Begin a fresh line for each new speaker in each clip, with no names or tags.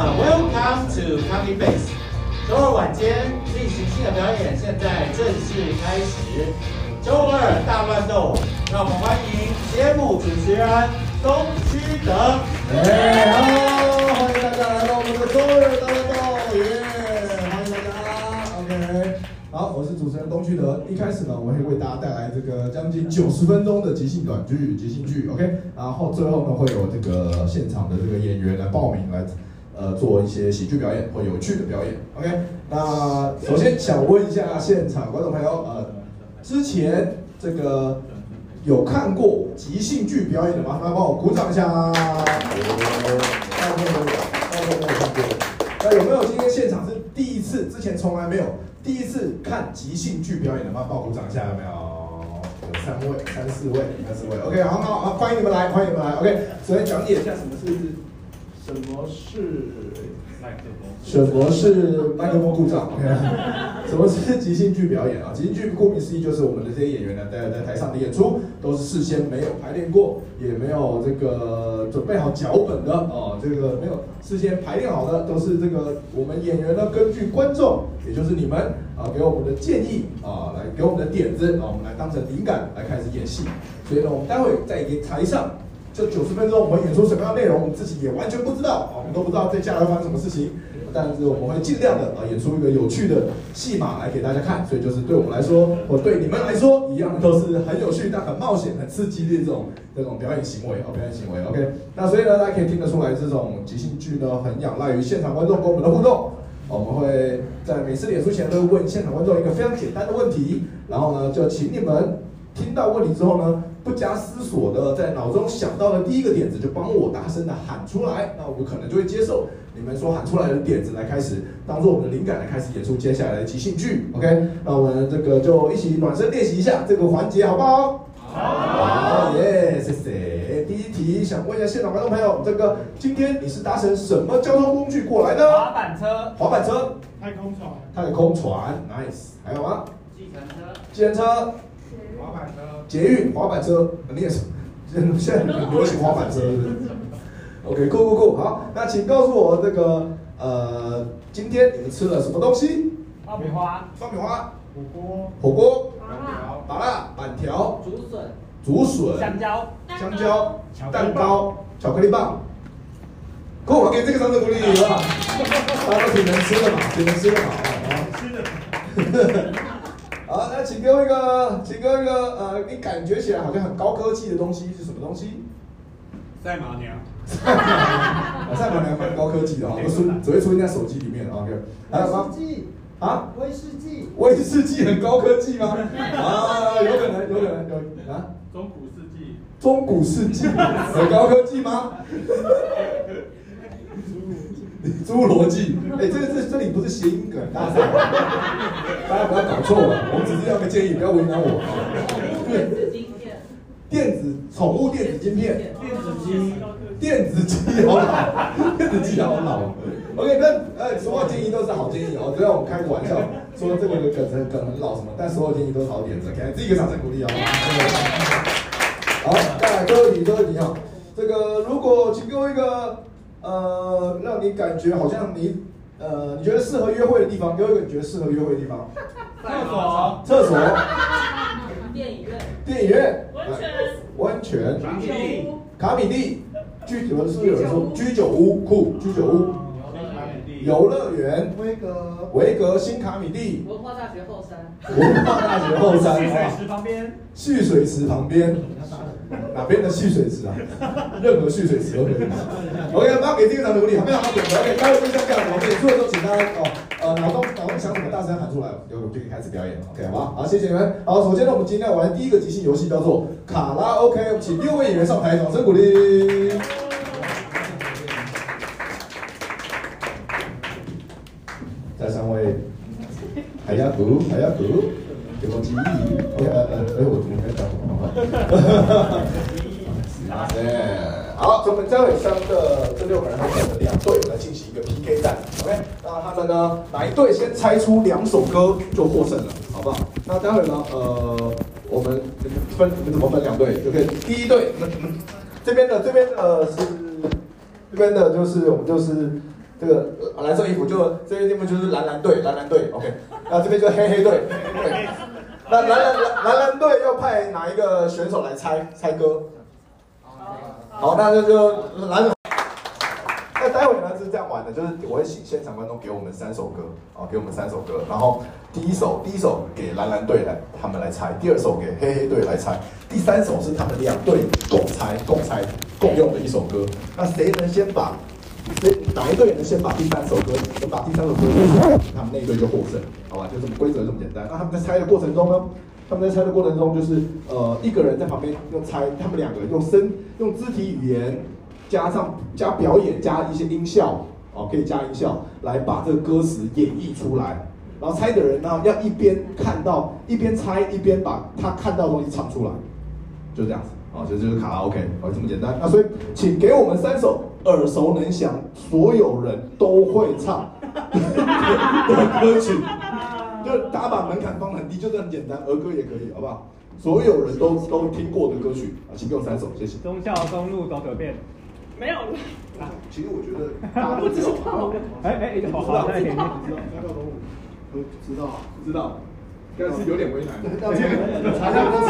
，Welcome to Comedy Base。周二晚间例行性的表演现在正式开始。周二大乱斗，让我们欢迎节目主持人东区德。
哎，Hello，欢迎大家来到我们的周二大乱斗，耶！欢迎大家，OK。好，我是主持人东区德。一开始呢，我会为大家带来这个将近九十分钟的即兴短剧、即兴剧，OK。然后最后呢，会有这个现场的这个演员来报名来。呃，做一些喜剧表演或有趣的表演，OK。那首先想问一下现场观众朋友，呃，之前这个有看过即兴剧表演的吗？来帮我鼓掌一下。大部分没有，大部分都有看过。那有没有今天现场是第一次？之前从来没有第一次看即兴剧表演的吗？帮我鼓掌一下，有没有？有三位、三四位、三四位，OK。好好好，欢迎你们来，欢迎你们来，OK。首先讲解一下什么是。什么是麦克风？什么是麦克风故障 什么是即兴剧表演啊？即兴剧顾名思义就是我们的这些演员呢，在在台上的演出都是事先没有排练过，也没有这个准备好脚本的哦，这个没有事先排练好的，都是这个我们演员呢根据观众，也就是你们啊给我们的建议啊，来给我们的点子啊，我们来当成灵感来开始演戏。所以呢，我们待会在一个台上。这九十分钟我们演出什么样的内容，我们自己也完全不知道啊，我们都不知道接下来会发生什么事情。但是我们会尽量的啊，演出一个有趣的戏码来给大家看。所以就是对我们来说，或对你们来说，一样都是很有趣但很冒险、很刺激的这种这种表演行为哦，表演行为。OK，那所以呢，大家可以听得出来，这种即兴剧呢，很仰赖于现场观众跟我们的互动。我们会在每次演出前都会问现场观众一个非常简单的问题，然后呢，就请你们听到问题之后呢。不加思索的，在脑中想到的第一个点子，就帮我大声的喊出来，那我们可能就会接受你们所喊出来的点子来开始，当做我们的灵感来开始演出接下来的即兴剧。OK，那我们这个就一起暖身练习一下这个环节，好不好？
好，
耶，谢谢。第一题，想问一下现场观众朋友，这个今天你是搭乘什么交通工具过来的？
滑板车。
滑板车。
太空船。
太空船，nice。还有吗？
计程车。
计程车。
滑板车。
捷运滑板车，你也是，现在很流行滑板车，是不是？OK，酷酷酷，好，那请告诉我这个，呃，今天你们吃了什么东西？
爆米花，
爆米花，
火锅，
火锅，
板条，
麻辣，板条，
竹笋，
竹笋，
香蕉，
香蕉，蛋糕，巧克力棒。够，我给这个掌声鼓励你吧，大家都挺能吃的嘛，挺能吃的嘛，
吃的。
好，那请给我一个，请给我一个，呃，你感觉起来好像很高科技的东西是什么东西？
赛马娘。
赛马娘蛮高科技的啊，不是只会出现在手机里面 OK，
还有吗？
啊？
威士忌。
威士忌很高科技吗？啊，有可能，有可能有啊。
中古世纪。
中古世纪很高科技吗？侏罗纪，哎，这个这这里不是谐音梗，大家 大家不要搞错了，我们只是要个建议，不要为难我。
电子晶片，
电子宠物电子晶片，
电子机，
电子机好老，电子机好老。OK，那呃，所有建议都是好建议哦，只要我们开个玩笑，说这个梗很梗很老什么，但所有建议都是好点子，给自己一个掌声鼓励哦。好，再来最后一题，最后一题哈，这个如果请给我一个。呃，让你感觉好像你，呃，你觉得适合约会的地方，给我一个你觉得适合约会的地方。
厕所。
厕所。
电影院。
电影院。
温泉。
温泉。
卡米蒂。
卡米蒂。居酒是不是有人说居酒屋？酷，居酒屋。游乐园。
维格。
维格新卡米蒂。
文化大学后山。
文化大学后山。
蓄水池旁边。
蓄水池旁边。哪边的蓄水池啊？任何蓄水池都可以。OK，妈给这个掌鼓励，好不好？OK，待会就这样，我们演出的时候，请大家哦，呃，脑中脑中想什么，大声喊出来，然后我们就可以开始表演了。OK，好吗？好，谢谢你们。好，首先呢，我们今天玩第一个即兴游戏叫做卡拉 OK，请六位演员上台，掌声鼓励。再三位，海亚古，海亚古，给我记忆。OK，呃呃，哎，我怎么没讲什么？好，我们张伟商的这六个人会选择两队来进行一个 PK 战，OK？那他们呢，哪一队先猜出两首歌就获胜了，好不好？那待会呢，呃，我们分你们怎么分两队？OK？第一队，这边的这边的是这边的就是我们就是这个呃蓝色衣服就这边地方就是蓝蓝队，蓝蓝队，OK，那这边就是黑黑队，对。那蓝蓝蓝蓝蓝队要派哪一个选手来猜猜歌？好，那就就蓝。那待会呢是这样玩的，就是我会请现场观众给我们三首歌，啊，给我们三首歌，然后第一首第一首给蓝蓝队来他们来猜，第二首给黑黑队来猜，第三首是他们两队共猜共猜共用的一首歌。那谁能先把所以哪一队能先把第三首歌能把第三首歌唱完，他们那一队就获胜，好吧？就这么规则这么简单。那他们在猜的过程中呢？他们在猜的过程中，就是呃一个人在旁边用猜，他们两个用身用肢体语言。加上加表演加一些音效哦，可以加音效来把这个歌词演绎出来。然后猜的人呢，要一边看到一边猜，一边把他看到的东西唱出来，就这样子啊，这就是卡拉 OK 哦，这么简单。那所以，请给我们三首耳熟能详、所有人都会唱 的歌曲，就大家把门槛放很低，就这很简单，儿歌也可以，好不好？所有人都都听过的歌曲啊，请给我三首，谢谢。
忠孝东路走可变。
没有
啊，其实我觉得 大家都知道。
哎哎，好好，再听。知道，
知道，知道，但是有点为难。查一下歌词。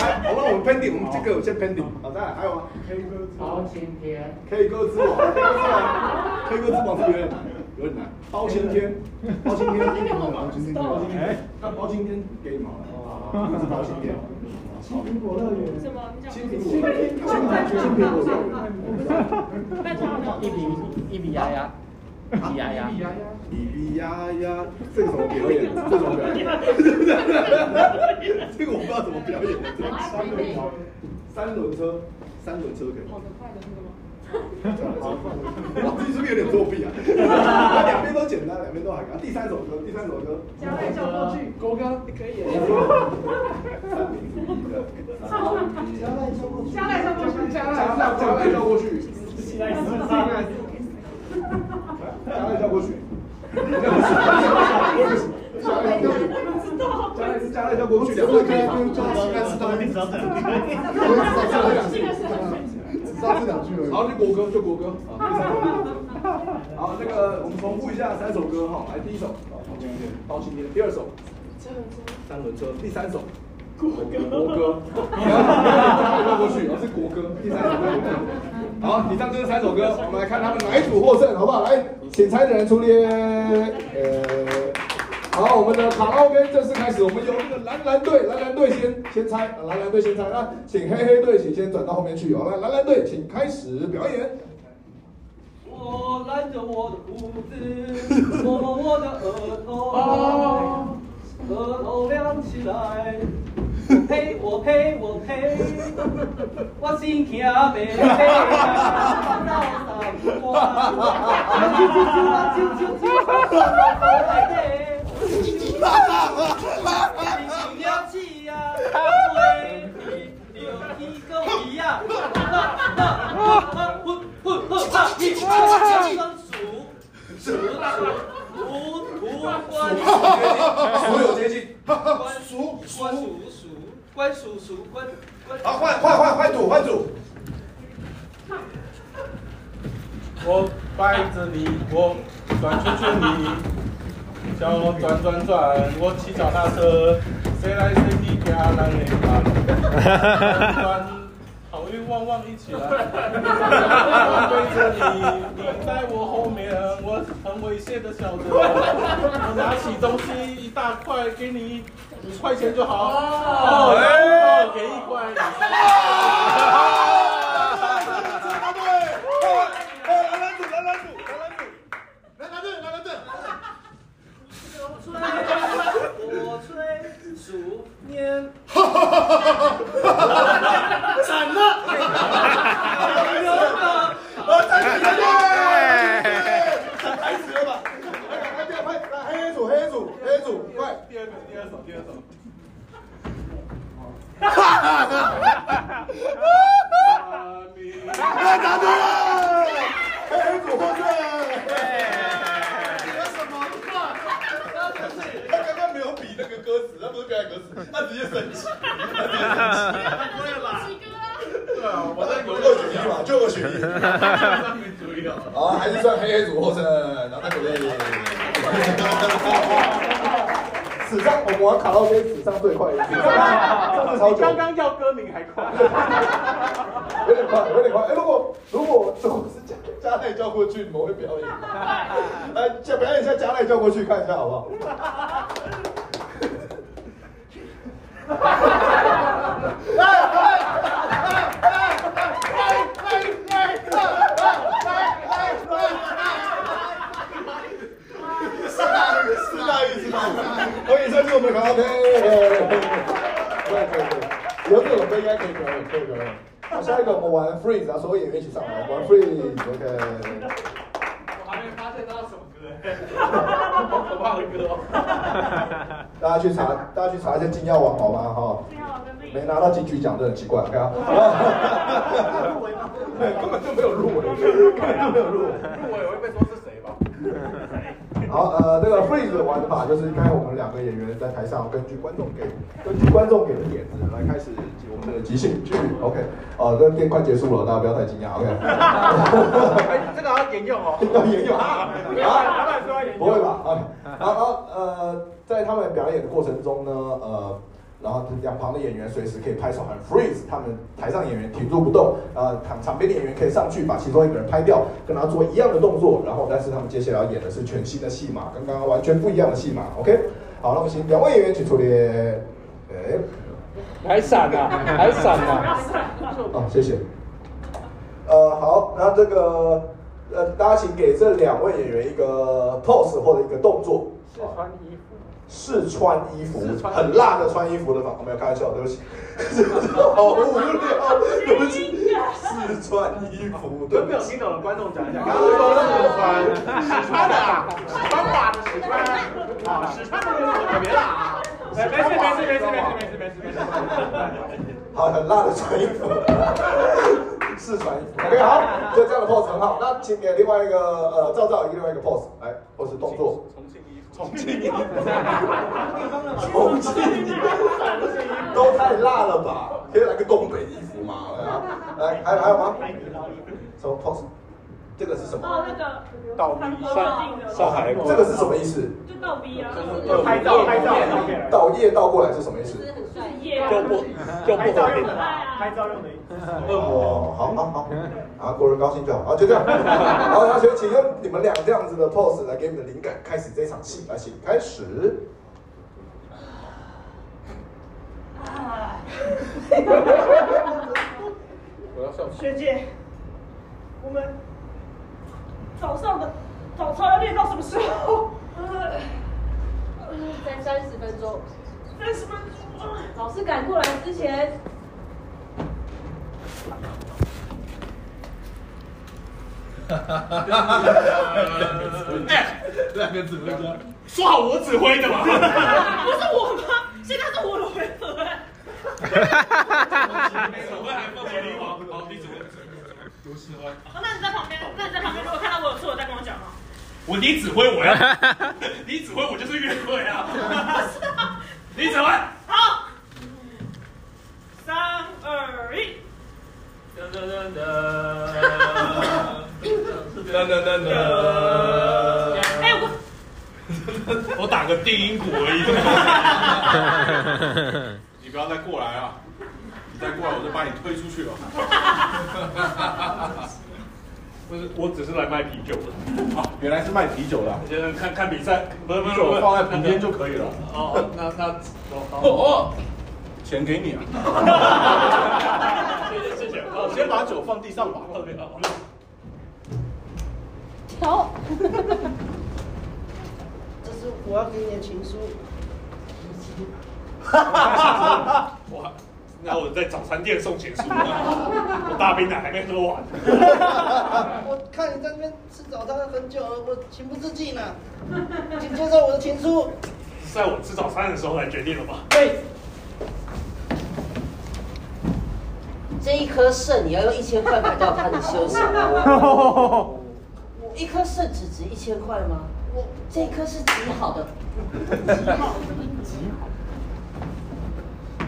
还，好，吧我们 pending，我们这个先 pending。好，再来，还有吗？K 歌之王。包青天。K 歌之王。K 歌之王是有点难，有点难。包青天。包青天。一点好吗？包青天。包青天。那包青天给你们了。就是包青天。青苹果乐园。什么？青苹果。青苹果。青苹果乐园。
一比一比呀呀。一比呀呀。
咿咿呀呀。这个怎么表演？这怎么表演？这个我不知道怎么表演。三轮车。三轮车。三轮车可以。跑得快的那个吗？哇，这是不是有点作弊啊？两边都简单，两边都还可以。第三首歌，第三首歌。
加来叫过去，
国歌，
可以。
加来叫过去，
加来叫过去，
加来加来叫过去。加来叫过去。加来是加来叫过去，两个可以不用叫，应该知道，一定知道。这两句。知道。这两句而已。好，就国歌，就国歌。好，那个我们重复一下三首歌哈，来第一首，包青天，包青天。第二首，三轮车。第三首，国歌国歌。你看，绕过去，是国歌。第三首国歌。好，以上就是三首歌，我们来看他们哪一组获胜，好不好？来，请猜的人出列。呃，好，我们的卡拉 OK 正式开始，我们由这个蓝蓝队，蓝蓝队先先猜，蓝蓝队先猜，那请黑黑队请先转到后面去，好来，蓝蓝队请开始表演。
我染着我的胡子，摸摸我的额头，额头亮起来。嘿，我呸，我呸，我心惊白白，烦恼三关。啾啾啾啊，啾啾啾，我的。哈哈哈哈哈！你了起呀，喂，你有一个一样，那那啊啊，混混混啊，一双数数数无关
所有接近，
关数关。关叔叔，关关。
好，换换换换组，换组。
我摆着你，我转圈圈你，叫我转转转，我骑脚踏车，谁来谁的家人的转转，好运旺旺一起来。我背着你，你在我后面，我很危险的小子，我拿起东西一大块给你。五块钱就好哦，哎，给一块。哈哈哈哈哈哈！对，哎，来来组，来来组，来来组，来来队，来来队。
我吹数年。
哈哈哈哈哈！惨了！哈哈哈哈哈！我太惨了！太死了吧！来来快快，来黑组，黑组，黑组，快！
第二个，第二首，第二首。
哈哈哈哈哈！哎，答对了！黑组获胜！有什么话？他刚刚没有比那个歌词，他不是表演歌词，他直接生气。
对吧？对啊，我在犹豫
嘛，就二选一。
力了。
好，还是算黑黑组获胜，然后再鼓励。史上我们玩卡拉 OK 史上最快一次，超久，
刚刚叫歌名还快。
有点快，有点快。哎，如果如果如果是加加奈叫过去，你们会表演吗？来，先表演一下加奈叫过去，看一下好不好？是大鱼，是大鱼，是大鱼。欢迎上去我们的卡拉 OK。可以可以可以，以后这种歌应该可以表演，可以表演。好，下一个我们玩 freeze 啊，所有演员一起上来玩 freeze，OK。
我还没发现到什么歌，好可怕的歌哦。
大家去查，大家去查一下金耀王好吗？哈，没拿到金曲奖这很奇怪，看啊。对，根本就没有入围，根本就没有入围。
入围会被说是吧？
好，呃，这个 freeze 的玩法就是刚才我们两个演员在台上，根据观众给根据观众给的点子来开始我们的即兴剧，OK，呃，这电快结束了，大家不要太惊讶，OK。
哎，这个要研究哦。
要研究啊？
老板说要沿用。
不会吧？？OK，，然后呃，在他们表演的过程中呢，呃，然后两旁的演员随时可以拍手喊 freeze，他们台上演员停住不动，呃，场场边的演员可以上去把其中一个人拍掉，跟他做一样的动作，然后但是他们接下来要演的是全新的戏码，跟刚刚完全不一样的戏码，OK？好，那我们请两位演员请出列，哎，
还闪啊，还闪啊！
好，谢谢。呃，好，那这个呃，大家请给这两位演员一个 pose 或者一个动作。
是穿衣服。
试穿衣服，很辣的穿衣服的方，我没有开玩笑，对不起，好无聊，对不起，试穿衣服，对不起。
有没有听懂的观众讲一下，刚刚说试穿，试穿的穿法的试穿，啊，试穿的衣服特别辣啊。
没事没事没事没事没事没事没事。
好，很辣的穿衣服，试穿衣服，OK，好，就这样的 pose 很好。那请给另外一个呃赵赵另外一个 pose，来，pose 动作。
重庆重庆衣服，
重庆衣服都太辣了吧？可以来个东北衣服吗？来，还有还有吗？什么 pose？这个是什么？
哦，那个
倒逼
上
上海
这个是什么意思？
就倒逼啊，
就拍照拍照
倒夜倒过来是什么意思？
就不就不合并
拍
照用的意思。
哦，好好好，啊，国人高兴就好，啊，就这样。好，那请请用你们俩这样子的 pose 来给你们的灵感，开始这场戏，来，请开始。
我要笑死。
学姐，我们早上的早操要练到什么时候？
在三十分钟，
三十分钟。
老师赶过来之前，
哎，两个指挥家，说好我指挥的嘛。
不是我吗？现在是我的回合哎。
指挥还放给你好，好，你指挥，有指挥。
哦，那你在旁边，那你在旁边，如果看到我有错，再跟我讲哦。
我你指挥我呀，你指挥我就是约会啊。
是啊，
你指挥。
好，三二一，
噔噔噔噔，噔噔噔噔。
哎我。
我打个定音鼓而已。你不要再过来啊！你再过来，我就把你推出去了。不是，我只是来卖啤酒的。啊，原来是卖啤酒的。现在看看比赛，不是不是，酒放在旁边就可以了。哦，那那哦哦，钱给你啊。谢 谢谢谢。我，先把酒放地上吧。
好。
这是我要给你的情书。
哇，那我在早餐店送情书，我大冰奶还没喝完。
我看你在那边吃早餐很久了，我情不自禁呢。请接受我的情书。
是在我吃早餐的时候来决定的吗？
对。
这一颗肾你要用一千块买到它的修行。一颗肾只值一千块吗？
我
这一颗是极好的，极好，极好。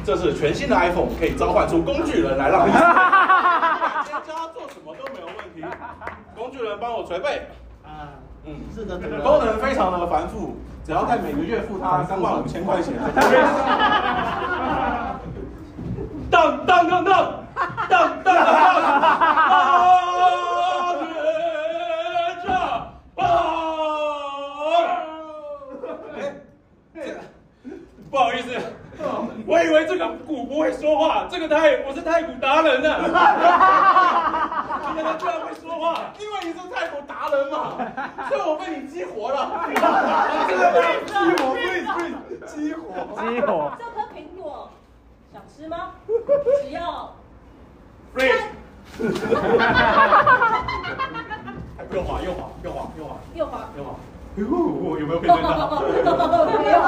这是全新的 iPhone，可以召唤出工具人来让你。在家做什么都没有问题，工具人帮我捶背。
啊，
嗯，
是的，
功能非常的繁复，只要在每个月付他三万五千块钱。当当当当当当当。不好意思，我以为这个鼓不会说话，这个太我是太鼓达人呢。原来居然会说话，因为你是太鼓达人嘛，所以我被你激活了。真的被激活，被激活，
激活。
这颗苹果想吃吗？只要
free。右滑，右滑，右滑，右滑，
右滑，
右滑。哟，有没有被震到？
没有。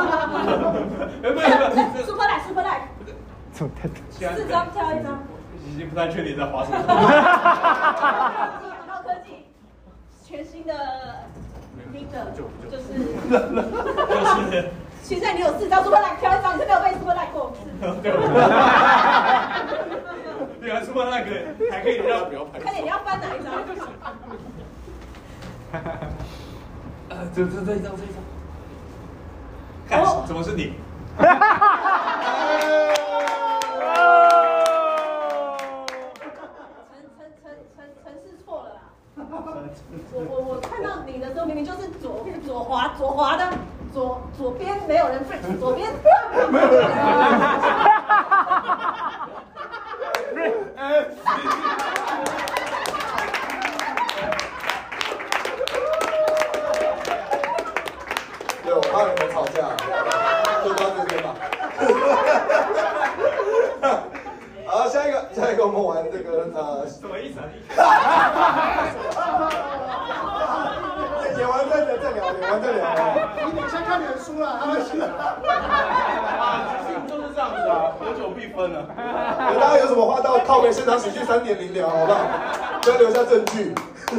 没有没有。
Super Light Super Light，
怎么太
四张挑一张。
已经不太确定在滑什么。
高科技，全新的 Leader 就是
就是。
现在你有四张 Super like 挑一张，你是没有被 Super Light 过。
对。对啊，Super 以，还可以让表排。
看你要翻哪一张？
呃，这这这一张，这一张。看，怎么是你？
城城城城城市错了啦！我我我看到你的时候，明明就是左左滑左滑的左左边没有人 free，左边 没有人。
对，我怕你们吵架，就到这边吧。好，下一个，下一个我们玩这个呃，
什么意思啊？
演完再再再聊，演完再聊。
你等一下看脸书了，他们是。
啊，即兴就是这样子啊，合久必分啊。
大家有什么话到靠北现场喜剧三点零聊，好不好？不要留下证据。
匿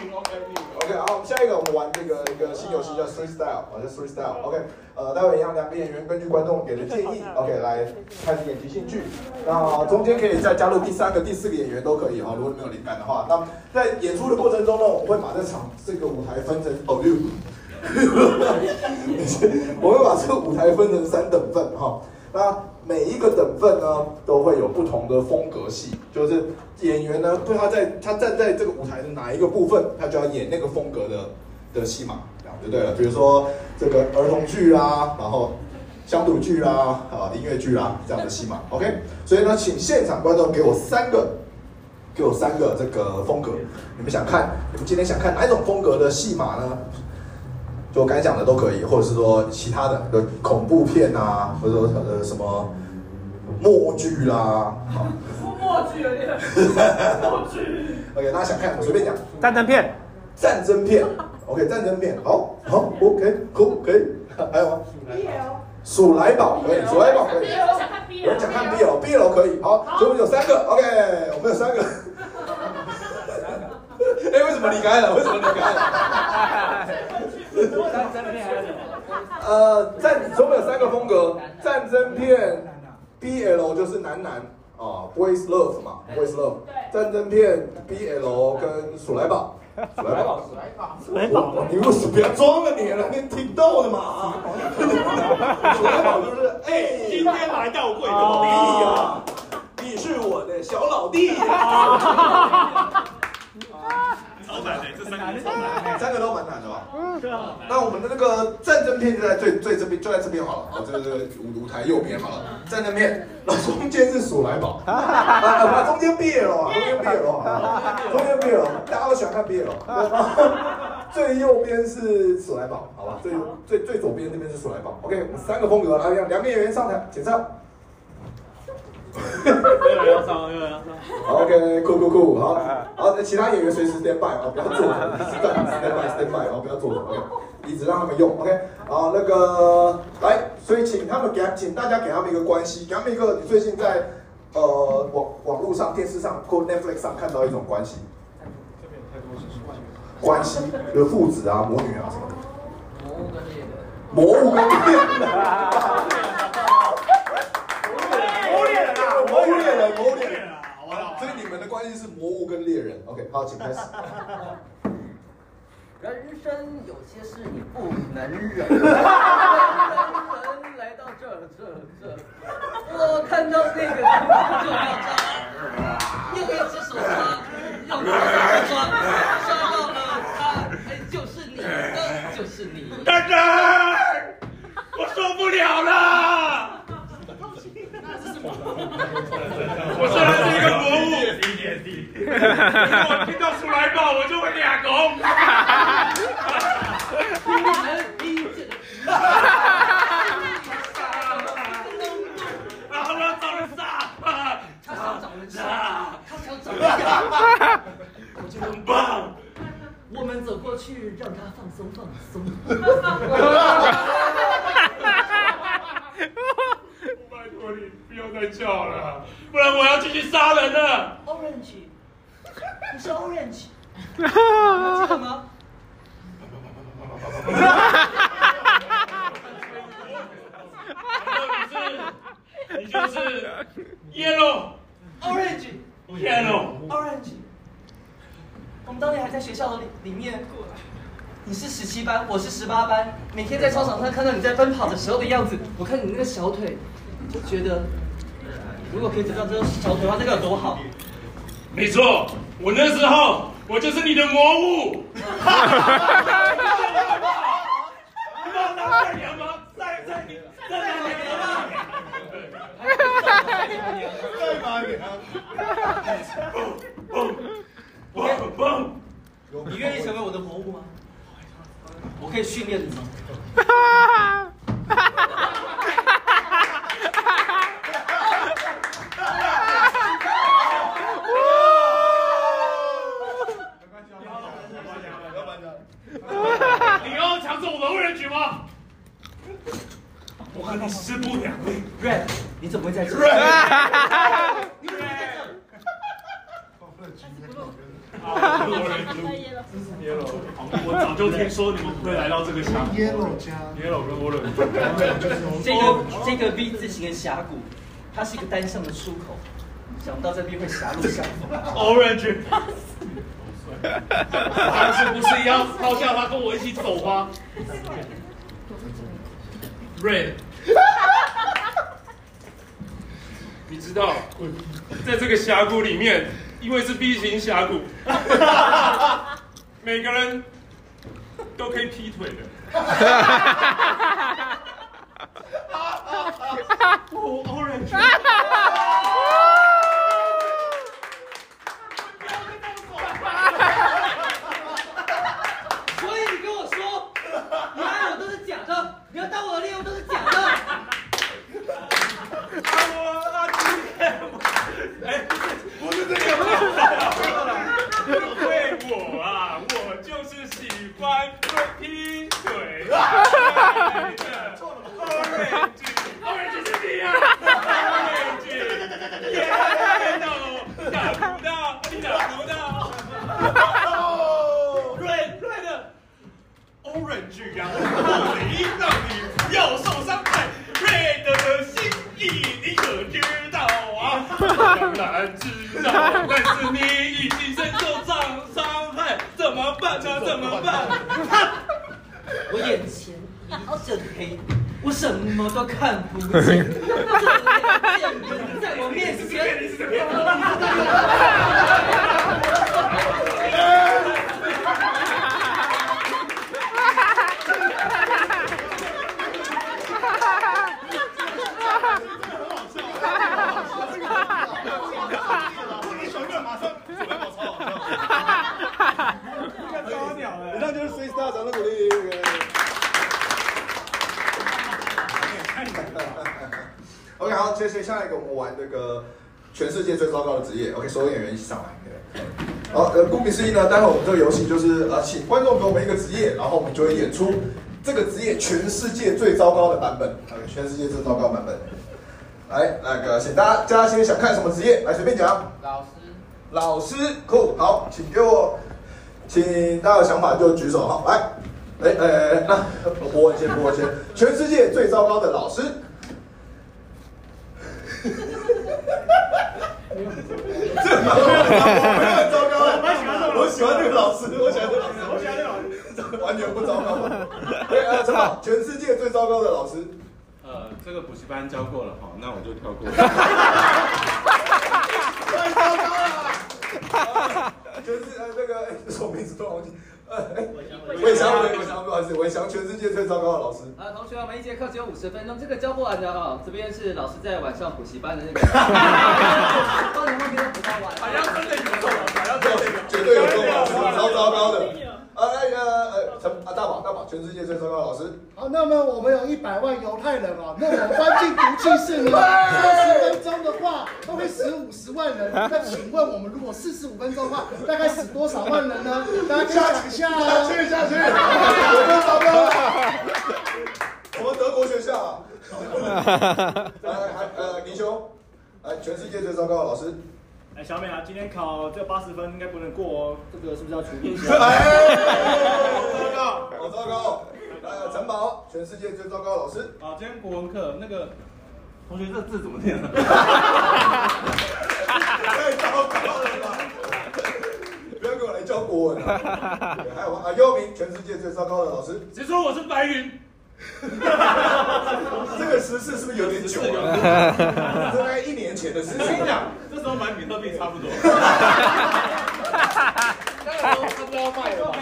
名 OK，匿名
OK，好，下一个我们玩这个一个新游戏叫 Three Style，好叫 Three Style。OK，呃，待会一样，两个演员根据观众给的建议，OK 来开始演即兴剧。那中间可以再加入第三个、第四个演员都可以哈，如果你没有灵感的话。那在演出的过程中呢，我们会把这场这个舞台分成哦六，我会把这个舞台分成三等份哈。那每一个等份呢，都会有不同的风格戏，就是演员呢，对他在他站在这个舞台的哪一个部分，他就要演那个风格的的戏码，这样就对了。比如说这个儿童剧啊，然后乡土剧啊，啊音乐剧啊这样的戏码，OK。所以呢，请现场观众给我三个，给我三个这个风格，你们想看，你们今天想看哪一种风格的戏码呢？就我刚才讲的都可以，或者是说其他的，有恐怖片啊，或者说呃什么默剧啦，好
默剧有点，默剧。
OK，大家想看随便讲。
战争片，
战争片，OK，战争片，好，好，OK，酷，可以，还有吗
？BL，
鼠来宝可以，鼠来宝可以。
BL 想看
有人
BL，
想看 BL，BL 可以，好，所以我们有三个，OK，我们有三个。哎，为什么离开了？为什么离开了？
战争片还有什么？
呃，战，所以我们有三个风格，战争片，BL 就是男男啊，Boys Love 嘛，Boys Love，战争片 BL 跟鼠来宝，鼠来宝，鼠来宝，你为什么不要装了你了？你挺逗的嘛？鼠来宝就是，哎，
今天来到贵的
呀，你是我的小老弟呀。
超难的，这三个超难。
三个都蛮难的吧？
嗯，对啊。
那我们的那个战争片就在最最这边，就在这边好了。哦，这个这个舞舞台右边好了，战争片，然后中间是鼠来宝，啊，中间 BL 啊，中间 BL 啊，中间 BL，大家都喜欢看 BL。最右边是鼠来宝，好吧？最最最左边这边是鼠来宝。OK，我们三个风格，来两两个演员上台，请上。
没有人要上，没有人要上。
OK，酷酷酷，好，好，那其他演员随时 stand by 啊，不要坐着，一直站 stand by stand by 啊，不要坐着，OK，椅子让他们用，OK，好，那个来，所以请他们给，请大家给他们一个关系，给他们一个你最近在呃网网络上、电视上或 Netflix 上看到一种关系，关系，比如父子啊、母女啊什么的，魔物跟猎人。魔物猎人啊，魔物猎人，魔物猎人。所以你们的关系是魔物跟猎人。OK，好，请开始。
人生有些事你不能忍，人来到这这这，我看到那个人就要抓，用一只手抓，用左手抓，抓到了他，哎，就是你，就是你。
蛋蛋，我受不了了。我虽然是一个魔物，我听到鼠来宝，我就会俩拱。
你能理解？
然后我找人杀，
他想找人杀，他想找人杀，
我就很棒。
我们走过去，让他放松放松。
不要再叫了，不然我要继续杀人了。
Orange，你是 Orange，你记得吗？
你就是 yellow
Orange
yellow。
Orange，我们当年还在学校里里面，你是十七班，我是十八班，每天在操场上看到你在奔跑的时候的样子，我看你那个小腿，就觉得如果可以得到这个小腿的话，那该有多好。
没错，我那时候我就是你的魔物。再凉吗？再再你再来凉吗？
再把你啊！
我很棒。
你愿意成为我的魔物吗？我可以训练你吗？
你要抢走我的无人局吗？我和你势不两立。
Red，你怎么会在这？你怎么会在这？
我早就听说你们会来到这个峡谷。Yellow 加 Yellow 跟 Orange。
这个这个 V 字形的峡谷，它是一个单向的出口，想不到这边会狭路相逢。
Orange。他是不是要抛下他跟我一起走吗？Red。你知道，在这个峡谷里面，因为是 B 型峡谷，每个人都可以劈腿的。
所以你跟我说，你爱我都是假的，你要当我的猎物。
do deserto. 呢，
待会我们这个游戏就是呃，请观众给我们一个职业，然后我们就会演出这个职业全世界最糟糕的版本。OK，全世界最糟糕的版本。来，那个，请大家大家先想看什么职业，来随便讲。
老师，
老师，酷，好，请给我，请大家有想法就举手，好，来，哎哎哎，那博文先，博文先，全世界最糟糕的老师，这
喜欢这
个老师，我喜欢这个老师，
我喜欢这个老师。
完全不糟糕。对，啊，陈宝，全世界最糟糕的老师，
呃，这个补习班教过了哈，那我就跳过。
太糟糕了。就是呃那个哎什么名字突然忘记？呃，哎，伟翔，伟翔，不好意思，伟翔，全世界最糟糕的老师。
啊，同学，我们一节课只有五十分钟，这个教不完的啊。这边是老师在晚上补习班的那个，帮你们别补到晚。
好像真的有中，好像真的有
绝对有中老师，超糟糕的。呃，那个呃，陈啊大宝，大宝，全世界最糟糕的老师。
好，那么我们有一百万犹太人啊，那我关进毒气室呢，三 十分钟的话都会死五十万人。那请问我们如果四十五分钟的话，大概死多少万人呢？大家可以想一下
下
哦。
去下去，有多糟糕啊！我们德国学校啊。来还呃，林兄，来全世界最糟糕的老师。
哎，小美啊，今天考这八十分应该不能过哦，这个是不是要处理一下？
哎，糟糕，好糟糕。呃，陈宝，全世界最糟糕的老师。
啊，今天国文课那个同学这字怎么念啊？
太糟糕了吧！不要给我来教国文啊！对 还有啊，幽冥，全世界最糟糕的老师。
谁说我是白云？
这个时事是不是有点久了？这大概一年前的事情
我跟你。讲，这时候买比特币差不多。他不要卖了吧？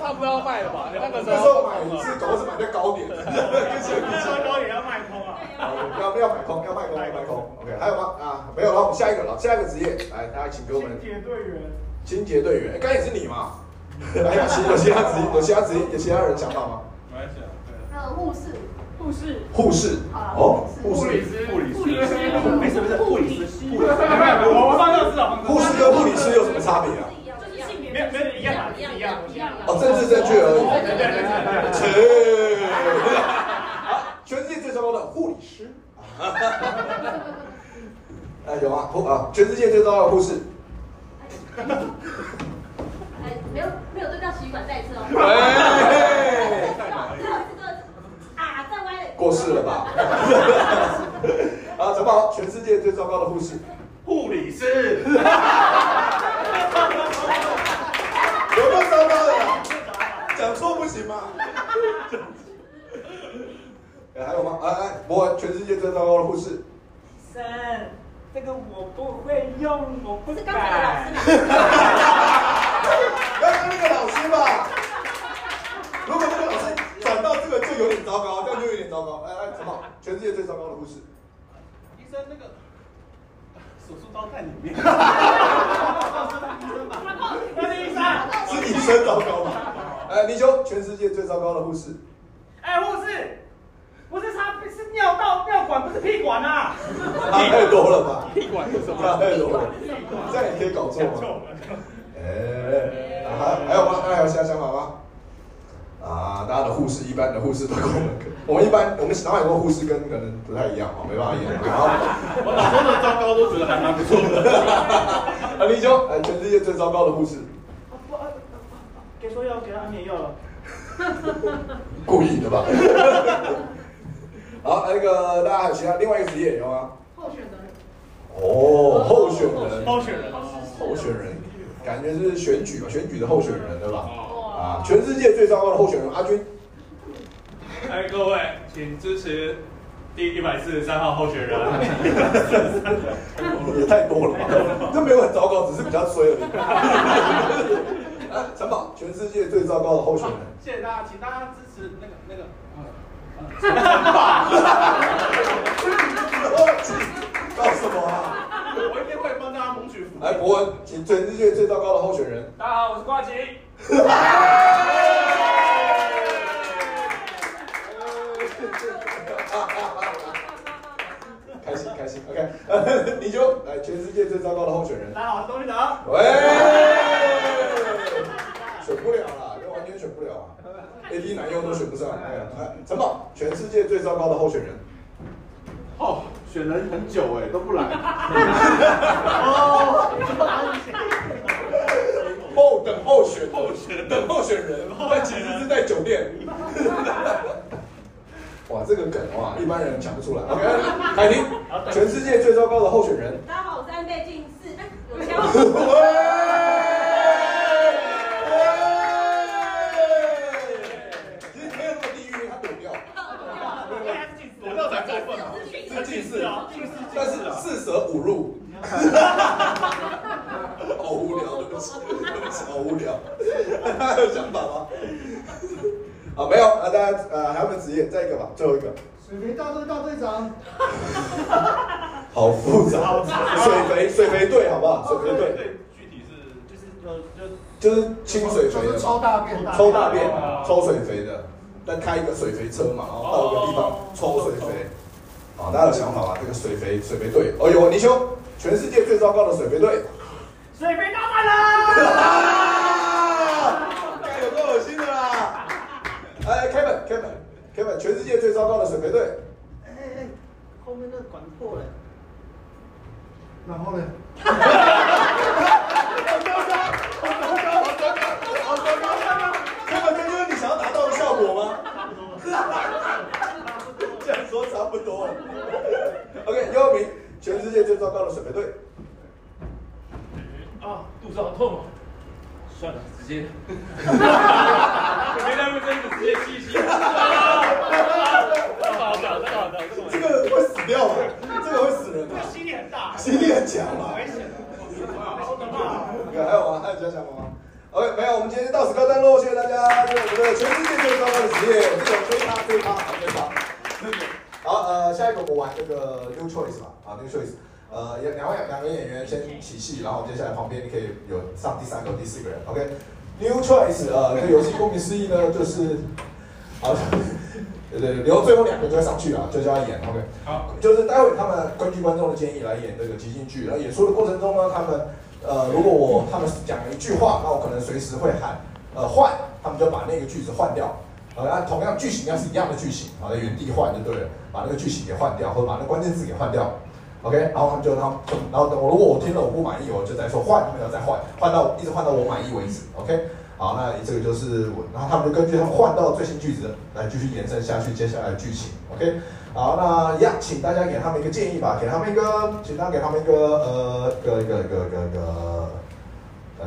他不要卖了吧？你那个时
那时候
候
买是狗是买在高点的，跟现在比起来
高也要卖空啊！
要不要买空？要卖空，要卖空。OK，还有吗？啊，没有了。我们下一个了，下一个职业，来，大家请给我们
清洁队员，
清洁队员。刚才也是你嘛？哎，有其有其他职业，有其他职业，有其他人想法吗？
护士，
护士，
护士，哦，护士，
护理师，
护理师
没事没事，护理师，护理师，没有没有，我我放这个字啊，
护士跟护理师有什么差别啊？
就是性别
没有没有一样啊，是一样
一样
哦，政治正确而已。
对对对对对。
切，好，全世界最糟糕的护理师。哎，有啊，护啊，全世界最糟糕的护士。
哎，没有没有对到洗管再一次哦。啊，再歪了。
过世了吧？啊，陈宝，全世界最糟糕的护士。
护理师，
有没有糟糕的啦？讲错不行吗？哎，还有吗？哎哎，我，全世界最糟糕的护士。
三，这个我不会用，我不
不是刚才的老师
敢。
吗？
刚刚那个老师吧。如果那个老师转到这个就有点糟糕，这样就有点糟糕。哎哎，陈宝，全世界最糟糕的护士。
医生那个手术刀在里面。哈哈哈哈哈！
医生那是医生。
是医生糟糕吗？哎，泥鳅，全世界最糟糕的护士。
哎，护士，不是他，是尿道尿管，不是屁管啊。
差太多了吧？
屁管是什
差太多了，这样也可以搞错吗？哎，还还有吗？还有其他想法吗？啊，大家的护士，一般的护士都跟我们，我们一般我们脑海中护士跟可能不太一样哦，没办法一样。好，
我脑中的糟糕都觉得还蛮不错的。
啊，泥鳅，哎，全世界最糟糕的护士，
不，给说要给他安眠药了。
故意的吧？好，那个大家还有其他另外一个职业有吗？
候选人，
哦，候选人，
候选人，
候选人，感觉是选举吧，选举的候选人对吧？
哦，
啊，全世界最糟糕的候选人阿军，
哎，各位，请支持第一百四十三号候选人。
也太多了吧？这没有很糟糕，只是比较衰而已。啊，陈宝，全世界最糟糕的候选人。
谢谢大家，请大家支持那个那个。
搞什么啊？
我一定会帮大家谋取福利。
来，博文，请全世界最糟糕的候选人。
大家好，我是挂吉。
开心开心，OK，你就来全世界最糟糕的候选人。
大家好，我是东西德。
喂，选不了了，这完全选不了啊！AD 男优都选不上。哎呀，哎陈宝，全世界最糟糕的候选人。
哦，选人很久哎，都不来。
哦候等候选候选等候选人，但其实是在酒店。哇，这个梗哇，一般人讲不出来。OK，海婷，全世界最糟糕的候选人。
大家好，我是安倍晋四。哎，有
其实没有那么地狱，他躲掉。
躲掉才过分啊！
他近视
啊，近视
但是四舍五入，好无聊，对不起，对不起，好无聊。有想法吗？啊，没有，啊，大家呃还有没有职业？再一个吧，最后一个。
水肥大队大队长，
好复杂，水肥水肥队好不好？水肥队
对，具体是
就是就就
就是清水肥的嘛，
抽大便，
抽大便抽水肥的，但开一个水肥车嘛，然后到一个地方抽水肥。好，大家有想法吗？这个水肥水肥队，哦呦，泥鳅，全世界最糟糕的水肥队。
水肥大战啦！
该 有够恶心的啦！哎，Kevin Kevin Kevin，全世界最糟糕的水肥队。
哎哎哎，后面那个管破了，然后呢？
根本这就是你想要达到的效果吗？这样说差不多。OK，第二名，全世界最糟糕的水培队。
啊，肚子好痛哦。算了，直接，没那么真，直接吸吸。这
个会死掉的？这个会死人的？
吸力很大，
吸力很强嘛。
危险的。
还有吗？还有其他想法吗？OK，没有，我们今天到此告段落，谢谢大家。这是我们的全世界最糟糕的职业，这个追他追他好追他。好，呃，下一个我们玩这个 New Choice 吧，啊，New Choice。呃，有两位两个演员先起戏，然后接下来旁边可以有上第三个、第四个人。OK，New Choice，呃，这个游戏顾名思义呢，就是，好，对对，留最后两个就要上去了，就叫他演。OK，
好，
就是待会他们根据观众的建议来演这个即兴剧，然后演出的过程中呢，他们呃，如果我他们讲了一句话，那我可能随时会喊呃换，他们就把那个句子换掉。呃，按同样剧情要是一样的剧情，啊，在原地换就对了，把那个剧情给换掉，或者把那关键字给换掉。OK，然后他们就他就然后等我如果我听了我不满意，我就再说换，他们要再换，换到一直换到我满意为止。OK，好，那这个就是我，然后他们就根据他们换到最新句子来继续延伸下去接下来的剧情。OK，好，那一样，请大家给他们一个建议吧，给他们一个，请大家给他们一个呃一个一个一个一个一个呃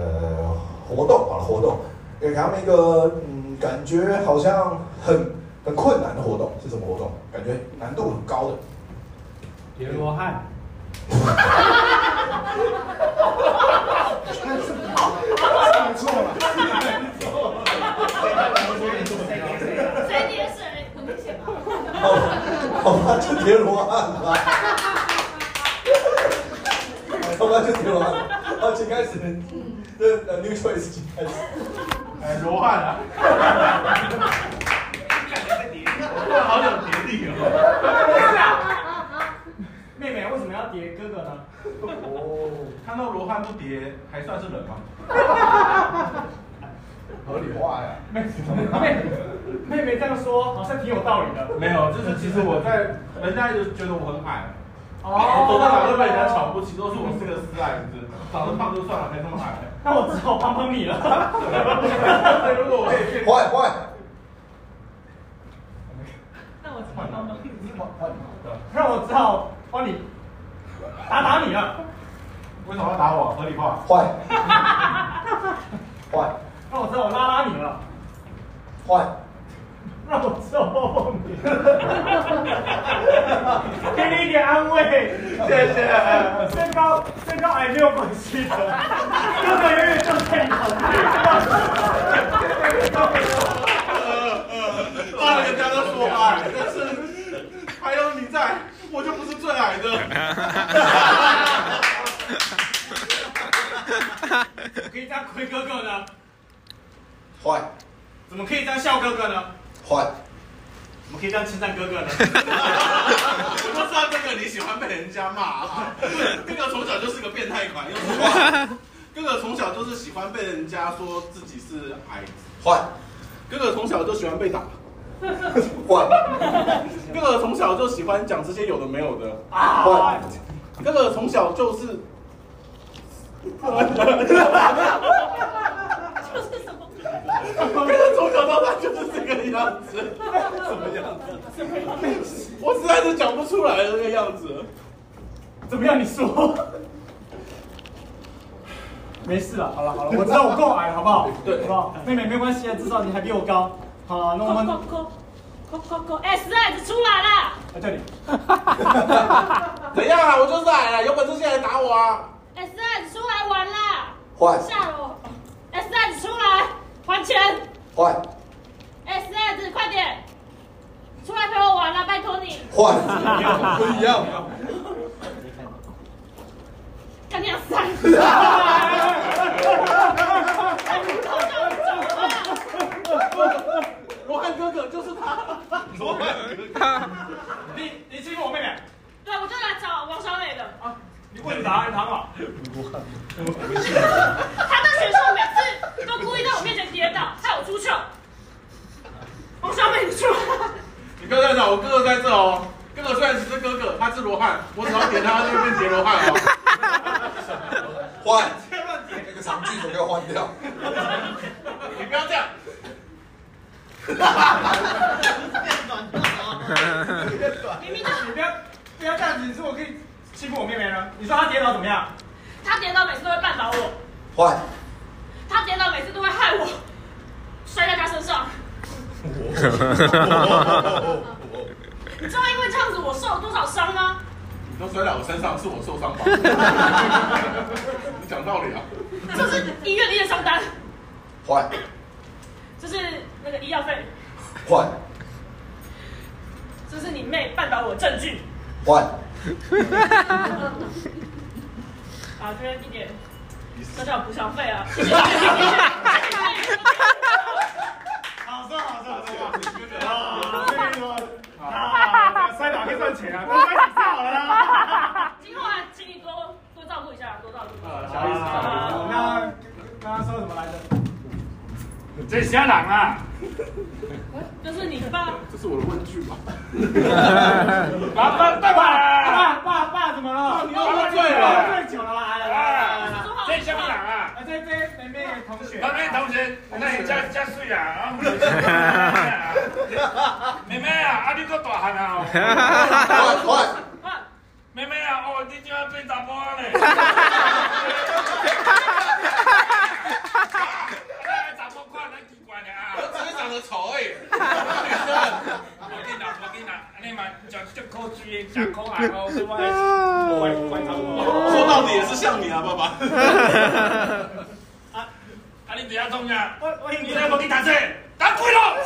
活动，好了，活动，给他们一个嗯，感觉好像很很困难的活动是什么活动？感觉难度很高的。
叠罗汉，
没错了，
谁叠谁？很明显吧？
好，好吧，就叠罗汉吧。好吧，就叠罗汉。好，请开始。这呃，new choice，请开始。
哎，罗汉啊。好有叠力哦。妹妹为什么要叠哥哥呢？
哦，看到罗汉不叠，还算是人吗？
合理化呀。
妹妹妹妹这样说好像挺有道理的。
没有，就是其实我在，人家一直觉得我很矮，
哦
我走到哪都被人家瞧不起，都是我是个死矮子，长得胖就算了，还这么矮。
那我只好帮帮你了。
如果我可以变，
换换。
那我只好帮帮你。
那我只好帮你打打你了。
为什么要打我？合理化。
换。换。
那我只好拉拉你了。
换。
让我揍你。给你一点安慰，
谢谢。
身高身高矮没有关系的，哥哥永远就在你旁边。
骂人家都说矮，但是还有你在，我就不是最矮的。
可以这样亏哥哥呢？
换。
怎么可以这样笑哥哥呢？
换。
我们可以这样称赞哥哥呢？
我就知道哥哥你喜欢被人家骂啊！哥哥从小就是个变态款，又是哥哥从小就是喜欢被人家说自己是矮子。
换。
哥哥从小就喜欢被打。
换。
哥哥从小就喜欢讲这些有的没有的。
换。
哥哥从小就是。
就是什么？
哥 哥从小到大就是这个样子。什么样子？我实在是讲不出来这个样子。
怎么样？你说？没事了，好了好了，我知道我够矮了，好不好？对，好不好？妹妹没关系啊，至少你还比我高。好了，那我们
扣扣扣扣扣，S 二子出来了
在这里。
怎样啊？我就是矮了，有本事现在打我啊
！，S 二子出来玩啦，
换
下楼，S 二子出来还钱
换
，S 二子快点出来陪我玩啦，拜托你，
换，不一样。
干你娘三。
罗汉哥哥就是他，罗汉哥哥。
你你欺负我妹妹
对，我就来找王小磊的。
啊？你问答案他嘛？
他的选手每次都故意在我面前跌倒，害我出糗。王小美，你出来！
你不要这样，我哥哥在这哦。哥哥虽然只是哥哥，他是罗汉，我只要点他，他就变杰罗汉哦。
换，那个长句总给我换掉。
你不要这样。
明明就你不要不要这样子，我可以欺负我妹妹呢？你说她跌倒怎么样？
她跌倒每次都会绊倒我，
坏。
她跌倒每次都会害我摔在她身上。你知道因为这样子我受了多少伤吗？
你都摔在我身上，是我受伤吧？你讲道理啊。
这是医院的验伤单，
坏，
这是那个医药费，
坏，
这是你妹绊倒我的证据。
换，
啊，这边一点小小补偿费啊。
好说好说好说。啊，这边说啊，摔倒可以赚钱啊，多摔几次好了啦。
今后啊，请你多多照顾一下，多照顾。
啊，小意思，小意思。那刚刚说什么来着？这瞎狼啊！
就是你爸，
这是我的问句吧？
爸爸爸爸爸爸怎么了？
你又喝醉了
喝醉酒了啦！来来来来来，
这什么人啊？
啊，这这妹妹的同学。
妹妹同学，那你加加水啊？啊，妹妹啊，啊你个大汉啊！
换，换，
妹妹啊，哦，你今晚变查甫啊呢？查甫看咱奇怪呢
我只是长得丑而已。
无紧啦，无紧啦，安尼嘛食足可水的，食可爱哦，对不对？乖乖查某。
说到底也是像你啊，爸爸。
啊，啊你不要中呀！
我我
你来无去读册，打开咯！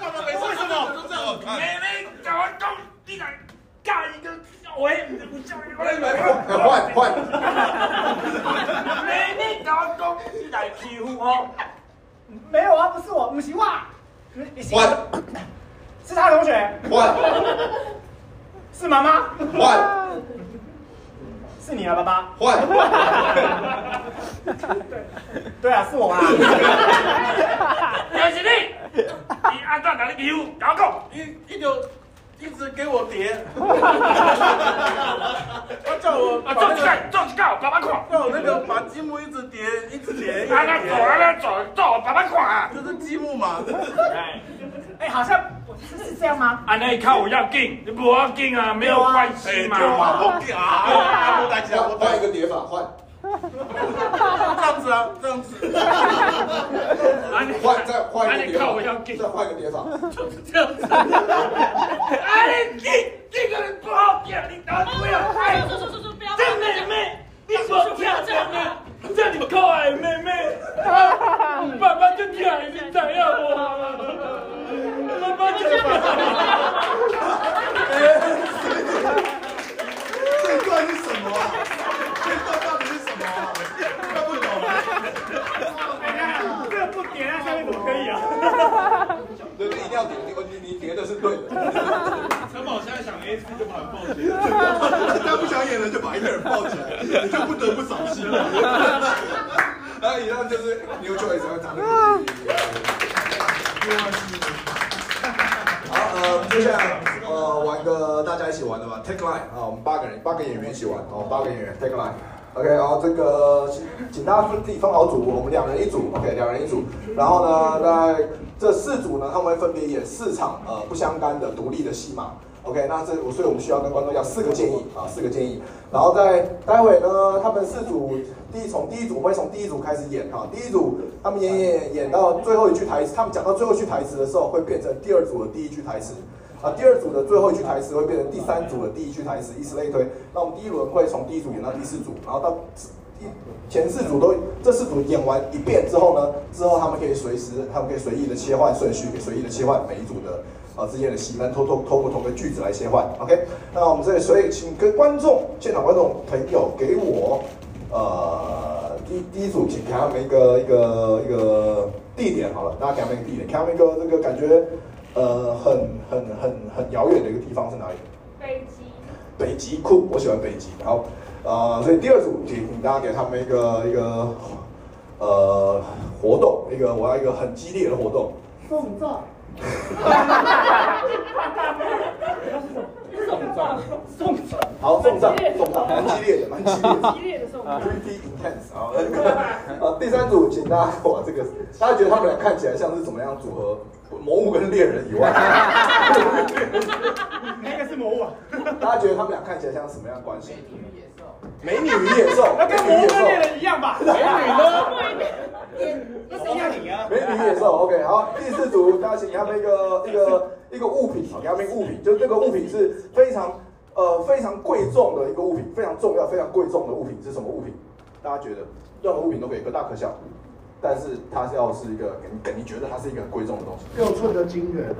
爸爸没事，为什么？就这样。
妹妹甲我讲，你来教伊个喂，唔教伊我来
换，换，
妹妹甲我讲，你来欺负我。
没有啊，不是我，不是我。
换，
是他同学，
换，
是妈妈，
换，
是你啊，爸爸。
换，
对啊，是我啊。
就是你，你安怎哪里欺负？甲我讲。
一一就一直给我叠。他叫我
啊，做一个，做一个，爸爸看。
叫我那个把积木一直叠，一直叠，一直
啊，那做，啊，那做，做，爸爸看啊。
这是积木嘛？
哎，好像是是这样吗？
安尼靠有要进，你不要紧啊，没有关系嘛。
我给啊，我大家
我，换一个叠法，换，
这样子啊，这样子，
换，再换一个再换一个叠法。
就是这样子。
哎，你这个人不好听，你打不要。哎，这妹妹，你不要跳这样啊，这你可爱妹妹，啊，爸爸就跳，你怎样我？爸爸就
这段是什么啊？这段到看不懂。
这个不点在下面怎么可以啊？
对，对一定要叠，你你叠的是对的。
陈宝现在想 A 出就把人抱起来，
他不想演了，就把一个人抱起来，你就不得不扫兴了。然后以上就是 New Choice 要讲的。好，呃，接下来呃玩个大家一起玩的吧，Take Line 啊，我们八个人，八个演员一起玩哦，八个演员 Take Line。OK，然后这个请大家分自己分好组，我们两人一组，OK，两人一组。然后呢，在这四组呢，他们会分别演四场呃不相干的独立的戏码。OK，那这我所以我们需要跟观众要四个建议啊，四个建议。然后在待会呢，他们四组第一从第一组我们会从第一组开始演哈，第一组他们演演演到最后一句台词，他们讲到最后一句台词的时候，会变成第二组的第一句台词。啊，第二组的最后一句台词会变成第三组的第一句台词，以此类推。那我们第一轮会从第一组演到第四组，然后到第前四组都这四组演完一遍之后呢，之后他们可以随时，他们可以随意的切换顺序，可以随意的切换每一组的呃之间的戏份，通通透过同个句子来切换。OK，那我们这里所以请跟观众现场观众朋友给我呃第第一组，请给他们一个一个一个地点好了，大家给他们一个地点，给他们一个这个感觉呃很很很很遥远的一个地方是哪里？
北极。
北极酷，我喜欢北极。然后，呃，所以第二组请大家给他们一个一个呃活动，一个我要一个很激烈的活动。
送葬。
送葬，
送葬，
好，送葬，送葬，蛮激烈的，蛮激烈的。
激烈的送
葬，pretty intense 啊，那个啊，第三组，请大家哇，这个大家觉得他们俩看起来像是怎么样组合？魔物跟猎人以外，
那个是魔物啊。
大家觉得他们俩看起来像什么样的关系？美女与野兽，
那跟魔物跟猎人一样吧？美女呢？
那是一样你啊。
美女与野兽，OK，好，第四组，大家请给他们一个一个一个物品，好，给他们一个物品，就是这个物品是非常呃非常贵重的一个物品，非常重要、非常贵重的物品是什么物品？大家觉得任何物品都可以，可大可小。但是它是要是一个，你你觉得它是一个很贵重的东西？
六寸的金元。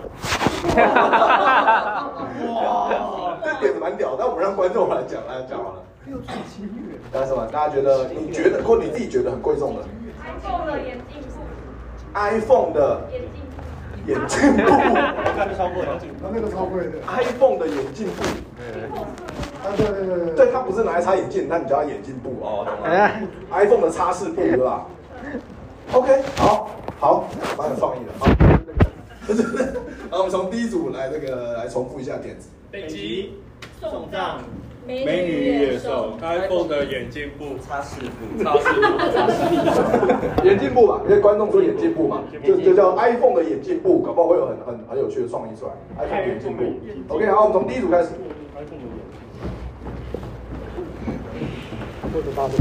哇，这点子蛮屌，但我们让观众来讲，来讲好了。
六寸金元。
大家什么？大家觉得？你觉得，或你自己觉得很贵重的
？iPhone 的眼镜布。
iPhone 的
眼镜布。
眼镜布。
那个超贵的，
那个超贵的。
iPhone 的眼镜布。
啊对对对对。
对，它不是拿来擦眼镜，但你叫它眼镜布哦，懂吗？iPhone 的擦拭布对吧？OK，好，好，蛮有创意的。好，好，我们从第一组来这个来重复一下点子。
北极
送葬。
美女与野兽，iPhone 的眼镜布，
擦拭布，
擦拭布，擦 拭
眼镜布吧，因为观众说眼镜布嘛，就就叫 iPhone 的眼镜布，搞不好会有很很很有趣的创意出来。iPhone 眼镜布。OK，好，我们从第一组开始。
或者八倍。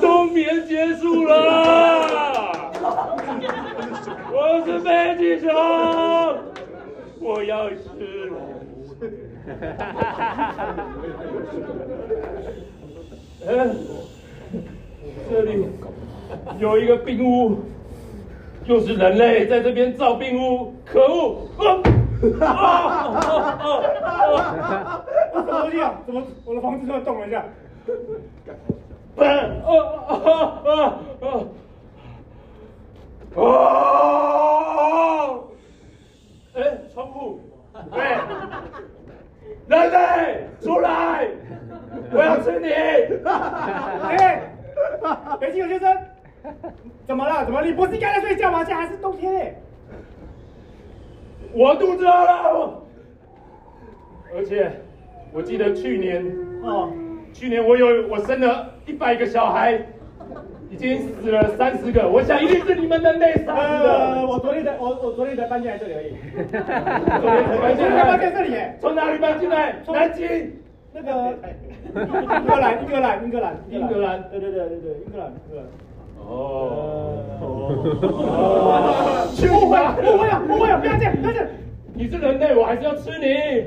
冬眠结束了，我是北极熊，我要吃了。嗯，这里有一个病屋，又是人类在这边造病屋，可恶！啊啊！什么力啊？怎么我的房子突然动了一下？啊啊啊啊啊！啊！哎，窗户，哎，人类出来！我要吃你！哎，北极熊先生，怎么了？怎么？你不是应该在睡觉吗？现在还是冬天哎。我肚子饿了，而且我记得去年哦，去年我有我生了一百个小孩，已经死了三十个，我想一定是你们人类杀死的。我昨天才我我昨天才搬进来这里而已。昨天才搬进来，搬进这里耶？从哪里搬进来？南京。那个英格兰，英格兰，英格兰，英格兰，对对对对对，英格兰，英格兰。哦哦，去误会了，误会了，误会了，不要这样，不要这样。你是人类，我还是要吃你。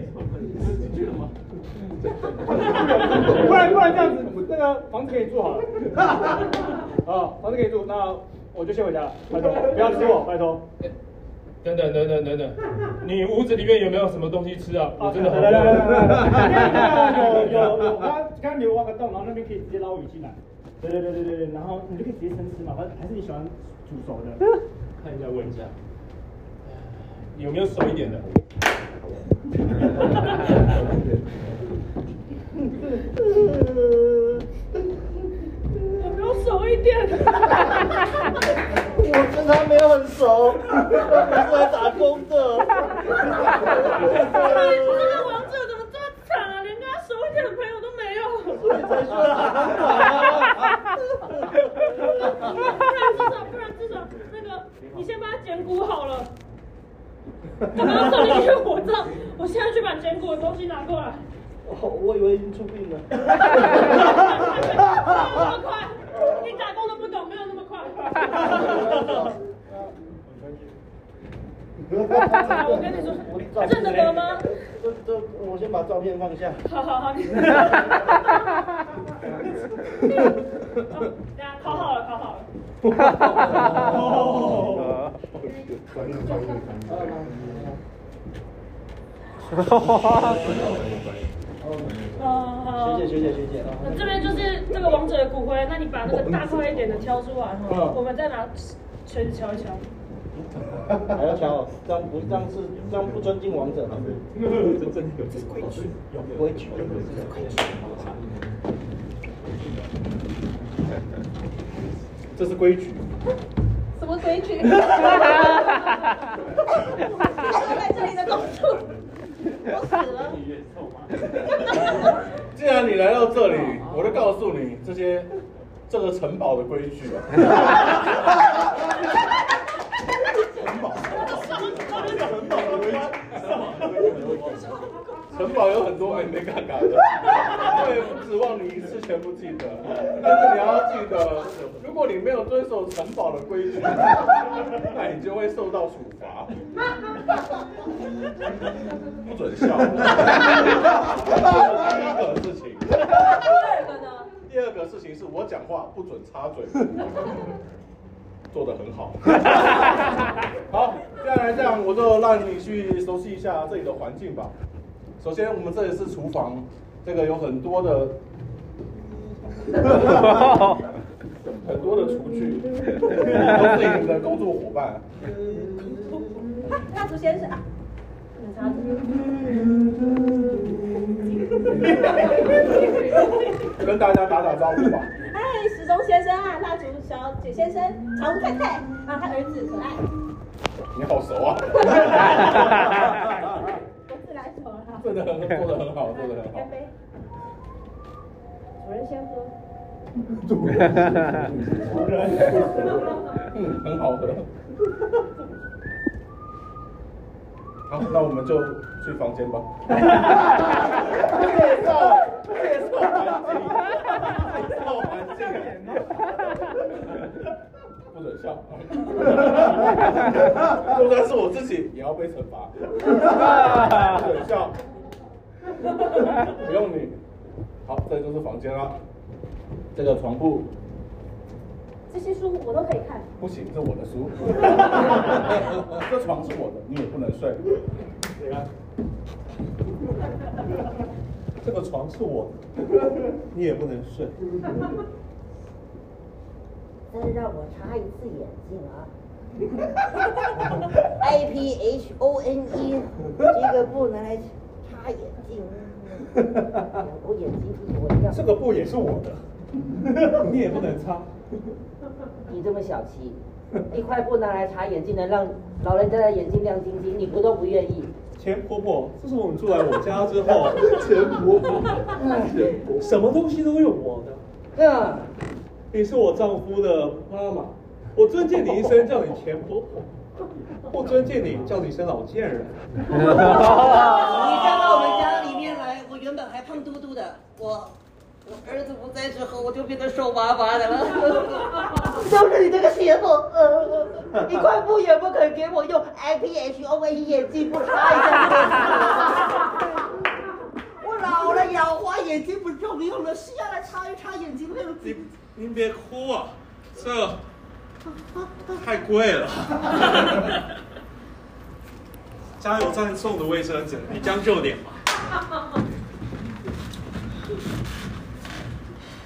不然不然这样子，我那个房子可以住好了。啊，房子可以住，那我就先回家了，拜托，不要吃我，拜托。等等等等等等，你屋子里面有没有什么东西吃啊？我真的很饿。有有有，刚刚刚有挖个洞，然后那边可以直接捞鱼进来。对对对对对对，然后你就可以直接生吃嘛，反正还是你喜欢煮熟的。看一下，问一下，有没有熟一点的？
有没有熟一点？
我跟他没有很熟，我是来打工的。
你这个王者怎么这么惨啊？连跟他熟一点的朋友都没有。
所以才
回去了。
不然至少，不然至少，那个你先把它剪骨好了。刚刚说你去火葬，我现在去把剪骨的东西拿过来。
哦，我以为已经出殡了。
没有那么快，你打工的不懂，没有那么快。我跟你说，认得得吗？
这这，我先把照片放下。
好好好，你。大家考好了，考好了。
哦，
好
学姐学姐学姐啊。
那这边就是这个王者的骨灰，那你把那个大块一点的挑出来哈，我们再拿锤子敲一敲。
还要敲，这样不这样是这样不尊敬王者。
这这有这是规矩，
有规矩，
这是规矩。
什么规矩？在这里的公主，我死了。
既然你来到这里，我就告诉你这些这个城堡的规矩啊。城堡，城堡的规矩，城堡有很多没没敢改的，我也不指望你一次全部记得，但是你要记得，如果你没有遵守城堡的规矩，那你就会受到处罚。不准笑。第一个事情。
第二个呢？
第二个事情是我讲话不准插嘴。做的很好。好，接下来这样，我就让你去熟悉一下这里的环境吧。首先，我们这里是厨房，这个有很多的 很多的厨具，都是你们的工作伙伴。
蜡烛先生啊，
跟大家打打招呼吧。
哎，时钟先生啊，蜡烛小姐先生，常务太太啊，他儿子可爱。
你好熟啊！做的很，做的很好，做的很好。
干杯！主人先喝。
主人，嗯，很好喝。好，那我们就去房间吧。介绍，介绍环境，介绍环境。不准笑，就算是我自己也要被惩罚。不准笑，不用你。好，这就是房间啦。这个床铺。
这些书我都可以看。
不行，这是我的书。这床是我的，你也不能睡。
你看，这个床是我的，你也不能睡。
再让我擦一次眼镜啊！I P H O N E，这个布拿来擦眼镜。我眼睛一模一样。
这个布也是我的，你也不能擦。
你这么小气，一块布拿来擦眼睛，能让老人家的眼睛亮晶晶，你不都不愿意？
钱婆婆，自从我们住来我家之后，钱婆婆，什么东西都有我的。
嗯，
你是我丈夫的妈妈，我尊敬你一声叫你前婆婆，不尊敬你叫你一声老贱人。
你嫁到我们家里面来，我原本还胖嘟嘟的，我。我儿子不在之后，我就变得瘦巴巴的了。就是你这个邪妇，一块布也不肯给我用，I P H O A 眼镜不擦一下。我老了，老花眼睛不重用了，需要来擦一擦眼睛。
你您别哭啊，这太贵了。
加油站送的卫生纸，你将就点吧。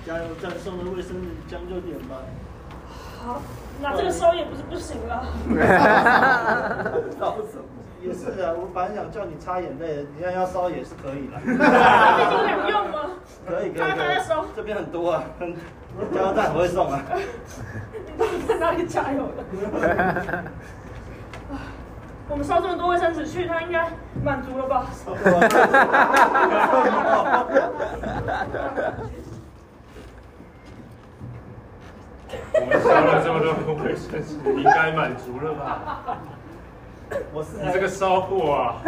加油站送的卫生纸将就点吧。
好，那这个烧也不是不行了。
也是的，我本来想叫你擦眼泪，你现在要烧也是可以的。
你说有用吗？
可以可以
可以，
这边很多啊，加油站不会送啊。
你到底在哪里加油的？我们烧这么多卫生纸去，他应该满足了吧？
我们烧了这么多卫生纸，你应该满足了吧？
我是
你这个骚货啊！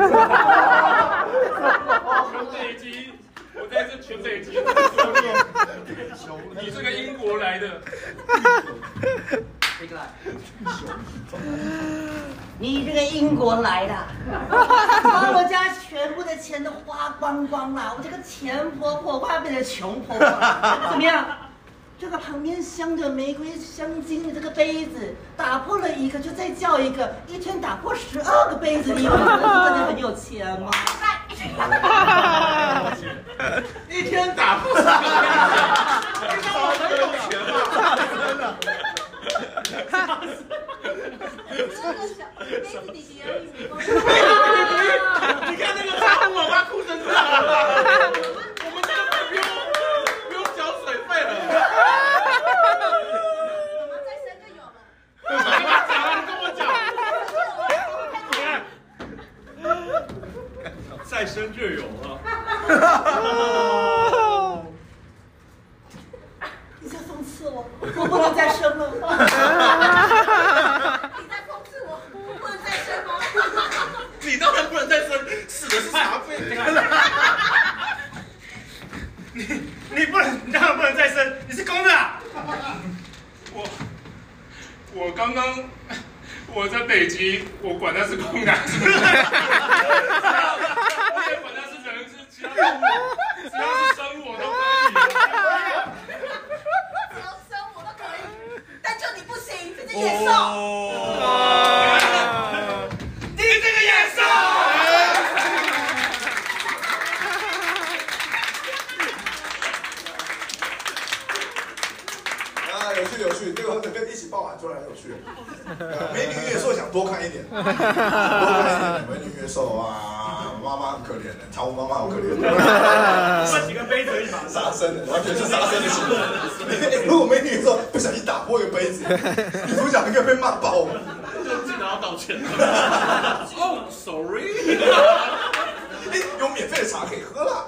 全北极，我在这全北极都说你，你这个英国来的，
这个，你这个英国来的，把我家全部的钱都花光光了，我这个钱婆婆快变成穷婆婆了，怎么样？这个旁边镶着玫瑰香精的这个杯子，打破了一个就再叫一个，一天打破十二个杯子，你有觉得真的很有钱吗？
一天打破十二个杯子，
我很有钱
吗？
真的小杯子弟弟而已，没关系。
你看那个茶壶，我妈哭成这样了。我们这个不用不用缴水费了。
妈再生就有了。
你跟我讲啊，你跟我讲。再生就有了。
你在讽刺我，我不能再生了。
你在讽刺我，我不能再生吗？
你当然不能再生，死的是茶杯。你你不能，你当然不能再生，你是公的啊。我我刚刚我在北极，我管他是公的还是母的，我也管他是人是其他动物，只要是生物我都可以。
只要生我都可以，但就你不行，这是野兽。
你
美女越瘦想多看一点，多看一点美女野兽啊，妈妈很可怜的，茶壶妈妈好可怜。
那几个杯子而已嘛。
杀生的，完全是杀生的行为。如果美女野兽不小心打破一个杯子，女主角应该被骂爆。
就记得要道歉。哦，sorry。
哎，有免费的茶可以喝啦。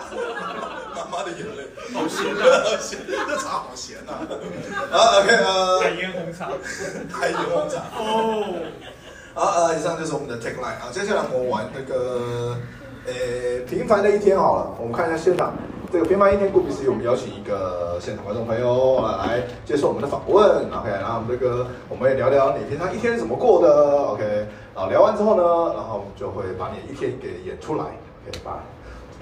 妈妈的眼泪，
好咸啊
好咸，这茶好咸呐。啊，OK，呃，
海盐红茶，
海盐红茶。
哦。
好，呃，以上就是我们的 take line 啊。接下来我们玩那个，呃，平凡的一天好了。我们看一下现场，这个平凡一天，顾名思义，我们邀请一个现场观众朋友啊来接受我们的访问。OK，然后我们这个我们也聊聊你平常一天是怎么过的。OK，然后聊完之后呢，然后我们就会把你的一天给演出来。OK，把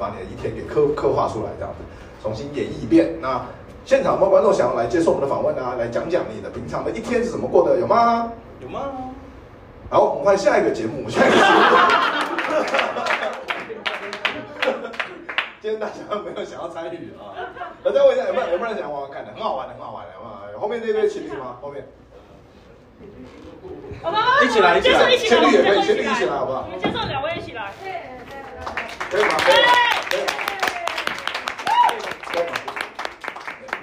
把你的一天给刻刻画出来，这样子重新演绎一遍。那现场有没有观众想要来接受我们的访问啊？来讲讲你的平常的一天是怎么过的，有吗？
有吗？
好，我们换下一个节目。下一个节目。今天大家有没有想要参与啊？大家问一下，有没有有没有人想玩玩看的？很好玩的，很好玩的，有没有？后面那对情侣吗？后面
好吧，
一起来，一起来，情侣也可以，
来，
情侣一起来，好不好
我？们介绍两位一起来。
可以吗？可以吗？可以吗？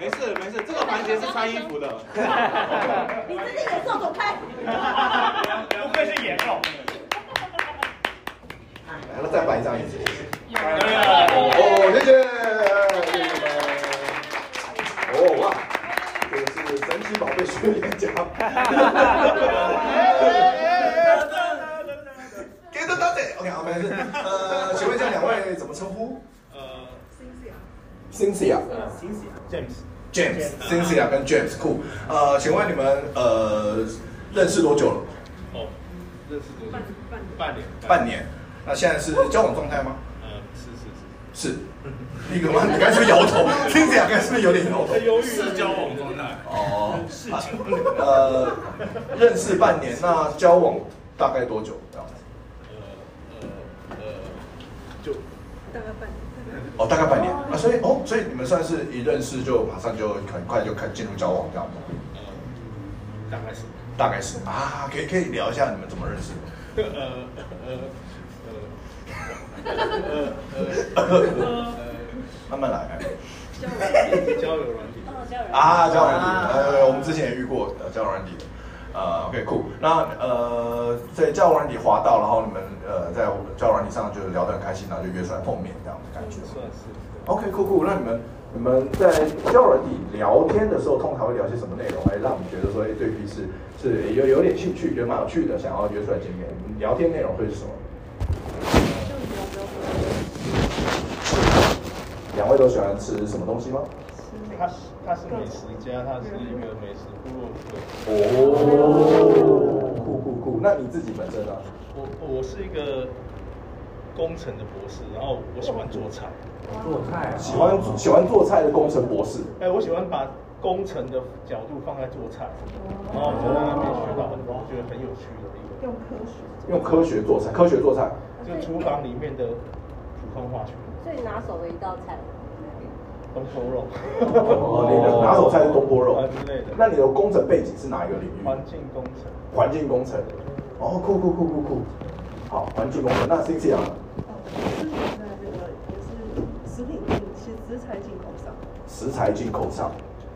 没事没事，这个环节是穿衣服的。
你真是野兽，走开！
不愧是野兽。
来了，再摆一张椅子，谢谢。
哎
哦，谢谢。哦哇，这个是神奇宝贝训练家。给的大姐，OK 好，没事。呃，请问一下两位怎么称呼
呃
？Cynthia。
James。
James、Cynthia 跟 James 酷。呃，请问你们呃认识多久了？
哦，认识多久？半半年。
半年。那现在是交往状态吗？
呃，是是是。
是。你干嘛？你刚才是不是摇头？Cynthia 刚才是不是有点摇头？
犹豫
是交往状态。
哦，是呃，认识半年，那交往大概多久？这样子？
呃呃呃，就
哦，大概半年啊，所以哦，所以你们算是一认识就马上就很快就开进入交往这样子？
呃，大概是。
大概是啊，可以可以聊一下你们怎么认识的？
呃呃呃呃呃
慢慢来。
交友软体。
啊，交友软体，呃，我们之前也遇过呃交友软体的。呃，OK，酷。那呃，在交友软体滑到，然后你们呃在交友软体上就聊得很开心，然后就约出来碰面这样的感觉。
算是。
OK，酷酷。那你们你们在交友软体聊天的时候，通常会聊些什么内容，哎让你觉得说，哎，对彼此是有有点兴趣，觉得蛮有趣的，想要约出来见面？聊天内容会是什么？两位都喜欢吃什么东西吗？
他是他是美食家，他是一个美食部落客。
哦，酷酷酷。那你自己本身呢？
我我是一个工程的博士，然后我喜欢做菜。
做菜、喜欢喜欢做菜的工程博士。
哎，我喜欢把工程的角度放在做菜，然后就在那边学到很多，我觉得很有趣的一个。
用科学。
用科学做菜，科学做菜。
就厨房里面的普通话学。
最拿手的一道菜。
东坡肉。
哦，你的拿手菜是东坡肉
啊之类的。
那你的工程背景是哪一个领域？
环境工程。
环境工程。哦，酷酷酷酷酷。好，环境工程。那 Cynthia 呢？
是在这个也是食品进食食材进口商。
食材进口商，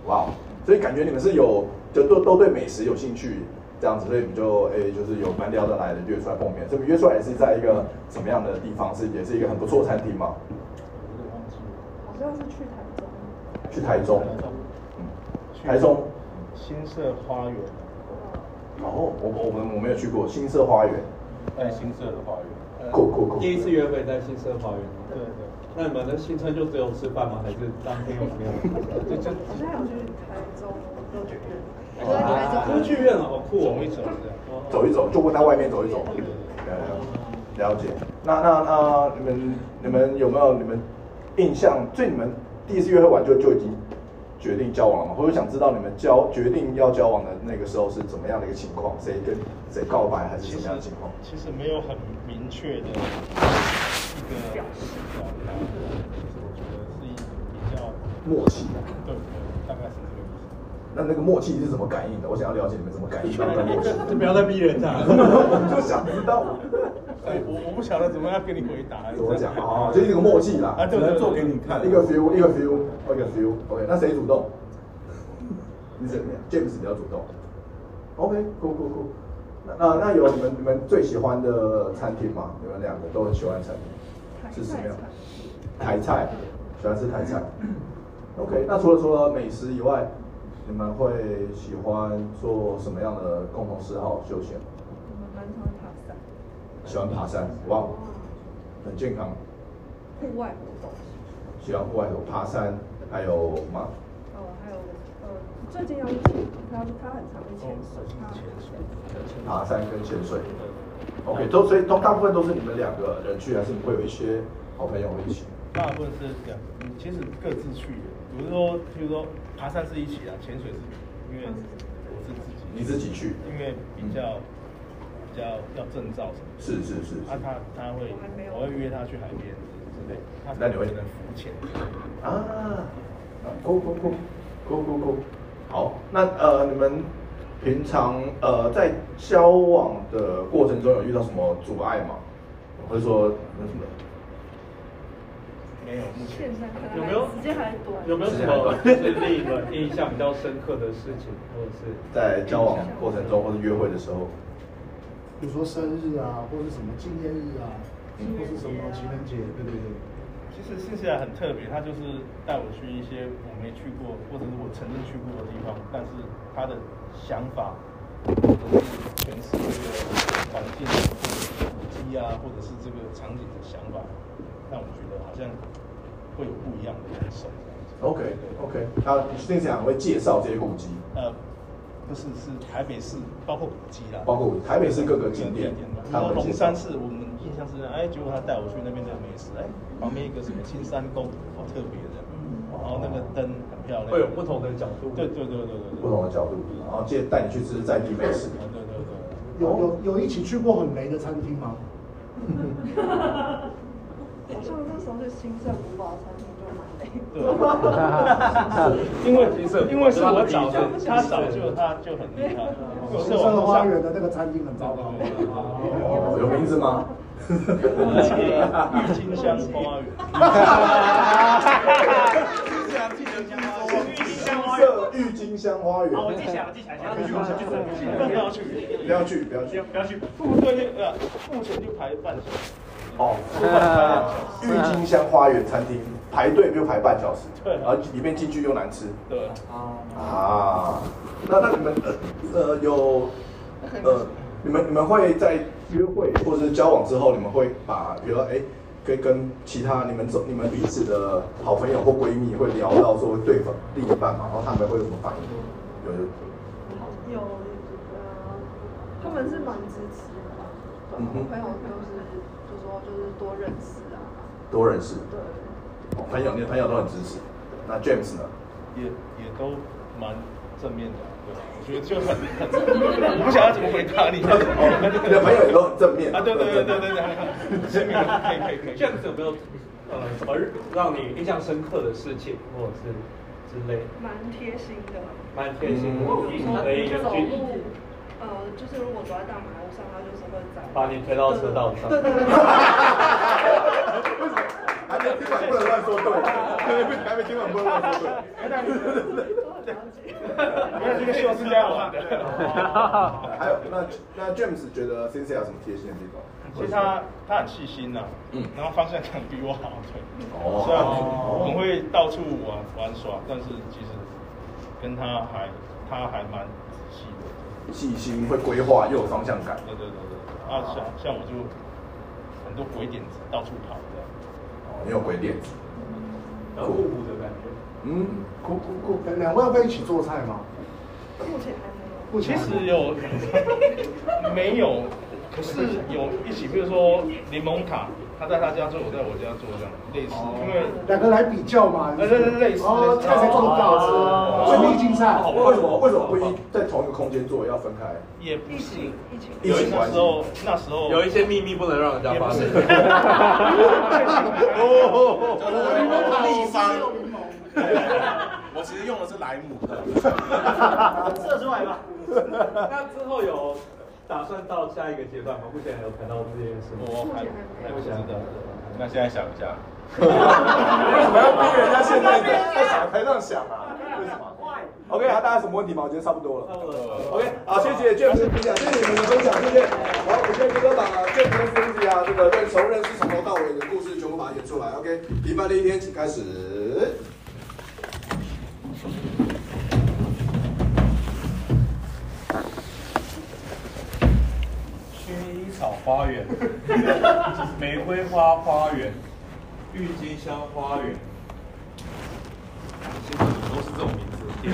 哇，所以感觉你们是有就都都对美食有兴趣这样子，所以你们就诶、就是有蛮聊得来的约出来碰面。这个约出来也是在一个什么样的地方？是也是一个很不错的餐厅吗？
好像是去台中。
去台中，嗯，台中
新社花园。
哦，我我们我没有去过新社花园。
在新社的花园。
酷酷酷。
第一次约会在新社花园。
对对。
那你们的新春就只有吃饭吗？还是当天有没有？就就
好像有去台中歌剧院。
歌剧院好酷哦，
走一走这样。
走一走，就问他外面走一走。呃，了解。那那那你们你们有没有你们印象？最你们第一次约会完就就已经决定交往了吗？或者想知道你们交决定要交往的那个时候是怎么样的一个情况？谁跟谁告白还是什么样的情况？
其实没有很明确的一个表示表达，就是我觉得是一比较
默契。
的对。
那那个默契是怎么感应的？我想要了解你们怎么感应到那个默契。
就不要再逼人家，
就想知道。
哎，我我不晓得怎么样跟你回答。
怎么讲啊？就是一个默契啦，
啊，对对，做给你看。
一个 feel，一个 feel，一个 feel。OK，那谁主动？你怎么样？James 比较主动。OK，cool cool cool。那那那有你们你们最喜欢的餐厅吗？你们两个都很喜欢的餐厅，是什么样？台菜，喜欢吃台菜。OK，那除了除了美食以外，你们会喜欢做什么样的共同嗜好休闲？
我们蛮喜欢爬山。
喜欢爬山，哇，很健康。
户外活动。
喜欢户外活动，爬山，还有吗？
哦，还有呃，最近要去潜，他他很常去潜水，他
潜水，
爬山跟潜水。OK，都所以都大部分都是你们两个人去，还是你会有一些好朋友一起？
大部分是两，其实各自去的。比如说，比如说爬山是一起啊，潜水是因为我是自己。
你自己去？
因为比较比较要证照什么。
是是是。
啊，他他会，我会约他去海边之类。
那你会
能浮潜？
啊，酷酷酷酷酷酷。好，那呃，你们平常呃在交往的过程中有遇到什么阻碍吗？或者说那什么？
没有，目前
有没有时间还短？
有没有什么就是令你们印象比较深刻的事情，或者是
在交往过程中或者约会的时候？
比如说生日啊，或者什么纪念日啊，或是什么情人节，对对对。
其实新西兰很特别，他就是带我去一些我没去过，或者是我曾经去过的地方，但是他的想法，或者是诠释这个环境或者是古迹啊，或者是这个场景的想法，让我觉得好像会有不一样的感受。
OK OK，那听讲会介绍这些古迹？
呃，不是，是台北市包括古迹啦，
包括台北市各个景点，
然后龙山寺，我们印象是哎，结果他带我去那边的美食，哎，旁边一个什么青山宫，好特别的，然后那个灯很漂亮，
会有不同的角度，
对对对对对，
不同的角度，然后接带你去吃在地美食，
对对对，
有有有一起去过很雷的餐厅吗？
好像那时候是新盛古堡餐厅就蛮累。
因为因为是我找的，他早就他就很厉害。
新盛花园的那个餐厅很糟糕。
哦，有名字吗？
郁金香花园。
新社郁金香花园。
好，我记起来，我记起来，下次去，下次去，不要去，
不要去，不要去，
不要去，付队就呃，付钱就排半小时。
哦，郁金香花园餐厅排队就排半小时，
对。
然后里面进去又难吃。
对，
啊，那那你们呃呃有呃你们你们会在约会或者是交往之后，你们会把比如说哎，可以跟其他你们走你们彼此的好朋友或闺蜜会聊到说对方另一半嘛，然后他们会有什么反应？有
有。呃，他们是蛮支持的吧，
嗯哼。
我朋友就是就说就是多认识啊，
多认识，
对，
哦朋友你的朋友都很支持。那 James 呢？
也也都蛮正面的，对，我觉得就很很，我不晓得怎么回答你。
你的朋友也都很正面
啊，对对对对对对，正面的可以可以可以。
这样子有没有呃什么让你印象深刻的事情，或者是之类？
蛮贴心的。
蛮贴心的，
嗯
提醒的一个举
走路，呃，就是如果走在大马路上，他就
把你推到车道上。
还没听完不能乱说对，还没听完不能乱说对。
原来这个秀是这样玩的。
还有那那 James 觉得 Cynthia 有什么贴心的地方？
其实他他很细心呐，嗯，然后方向感比我好，对。
哦
虽然我们会到处玩玩耍，但是其实跟他还他还蛮仔细的。
细心会规划又有方向感。
对对对对。啊，像像我就很多鬼点子到处跑这样。
哦，你有鬼点子。
有互补的感觉。
嗯，
酷酷酷！两位会一起做菜吗？
目前还没有。
目前
其实有 没有？可是有一起，比如说柠檬塔，他在他家做，我在我家做这样类似，因为
两个来比较嘛。
呃对对对类似
哦，看谁做的更好吃，所以竞赛。
为什么为什么不一在同一个空间做，要分开？
也不行
一起
一起关系
那时候那时候
有一些秘密不能让人家发现。
哦，秘方。
我其实用的是莱姆的。
射出来吧。
那之后有打算到下一个阶段吗？目前还有谈到这件事吗？
我还还不晓得。
那现在想一下。
为什么要逼人家现在在在小台上想啊？为什么？OK，好，大家有什么问题吗？我觉得差不多了。
差不多了。
OK，好，谢谢 James 的分享，谢谢你们的分享，谢谢。好，我现在就把 James 跟 Cynthia 这个认熟认识从头到尾的故事全部把它演出来。OK，礼拜的一天，请开始。
草花园，玫瑰花花园，郁金香花园，其实都是这种名字的店。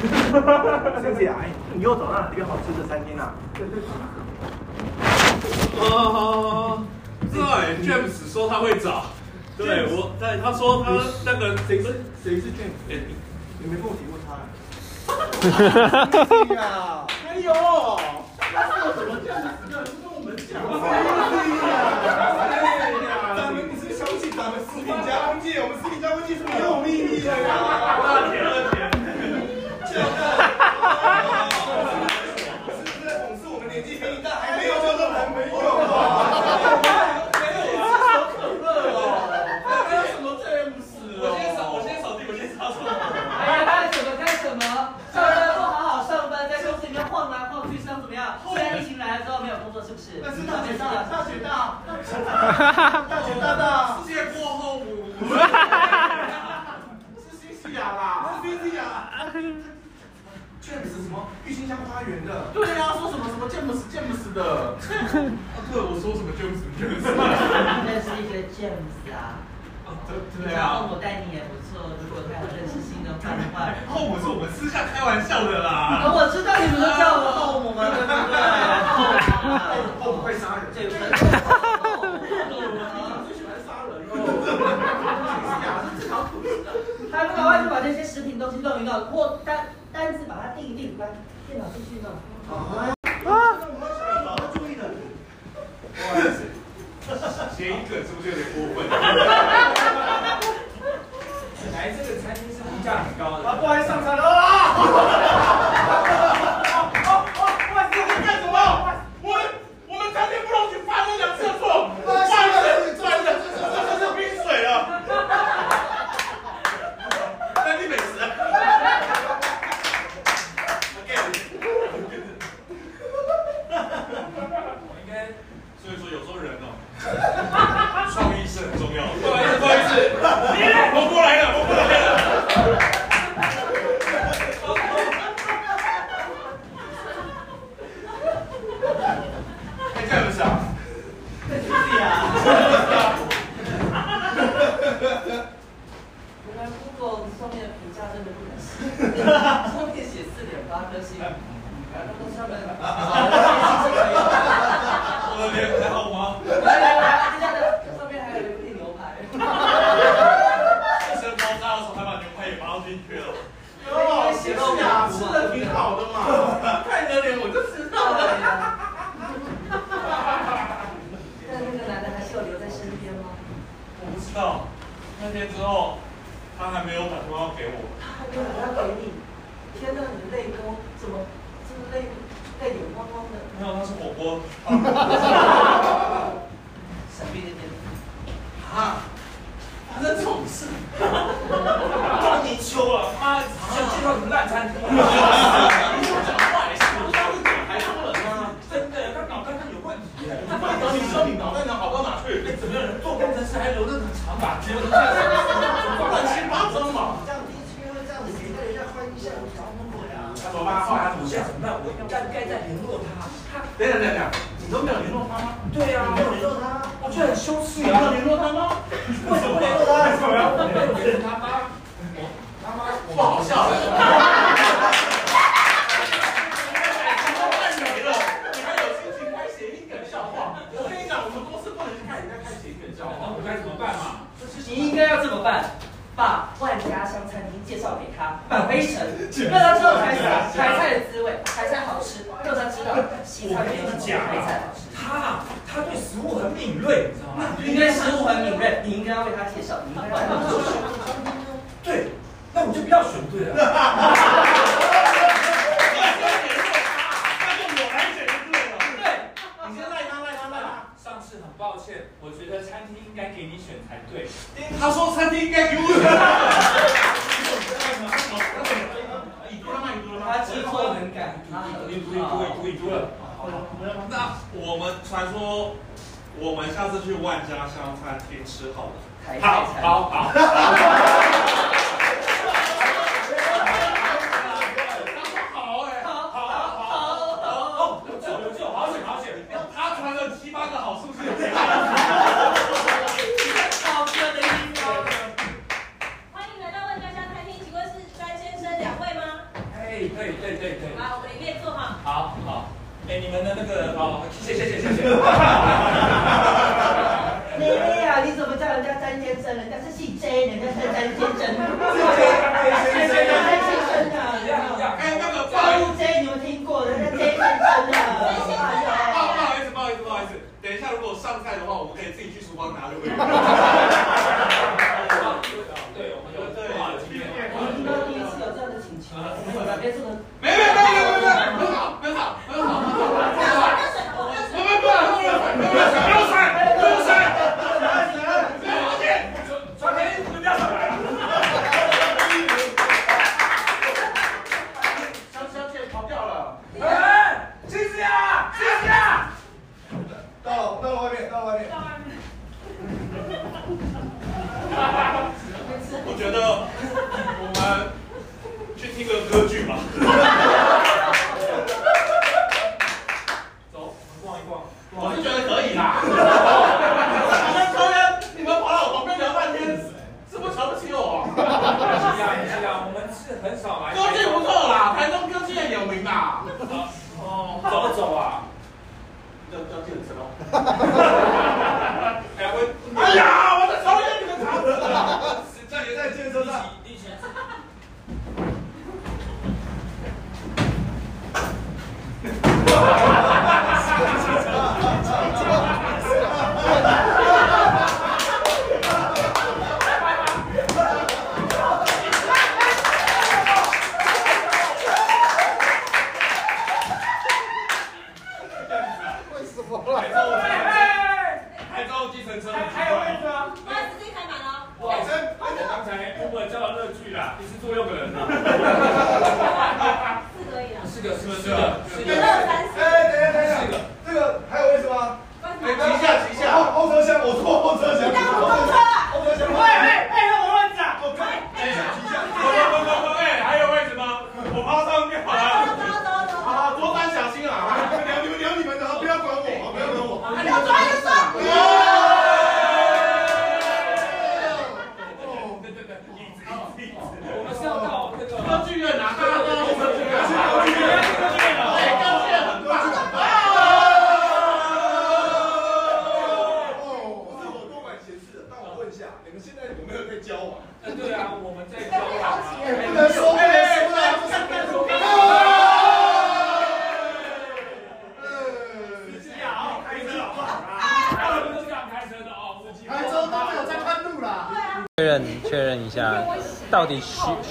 谢谢啊，哎，你又找到哪个好吃的餐厅啊？
啊，对，James 说他会找，对我，对，他说他那个谁是谁是 James？哎，你
你没跟我提过他？
呀，
哎呦，那是有什么这样子的？不跟我们讲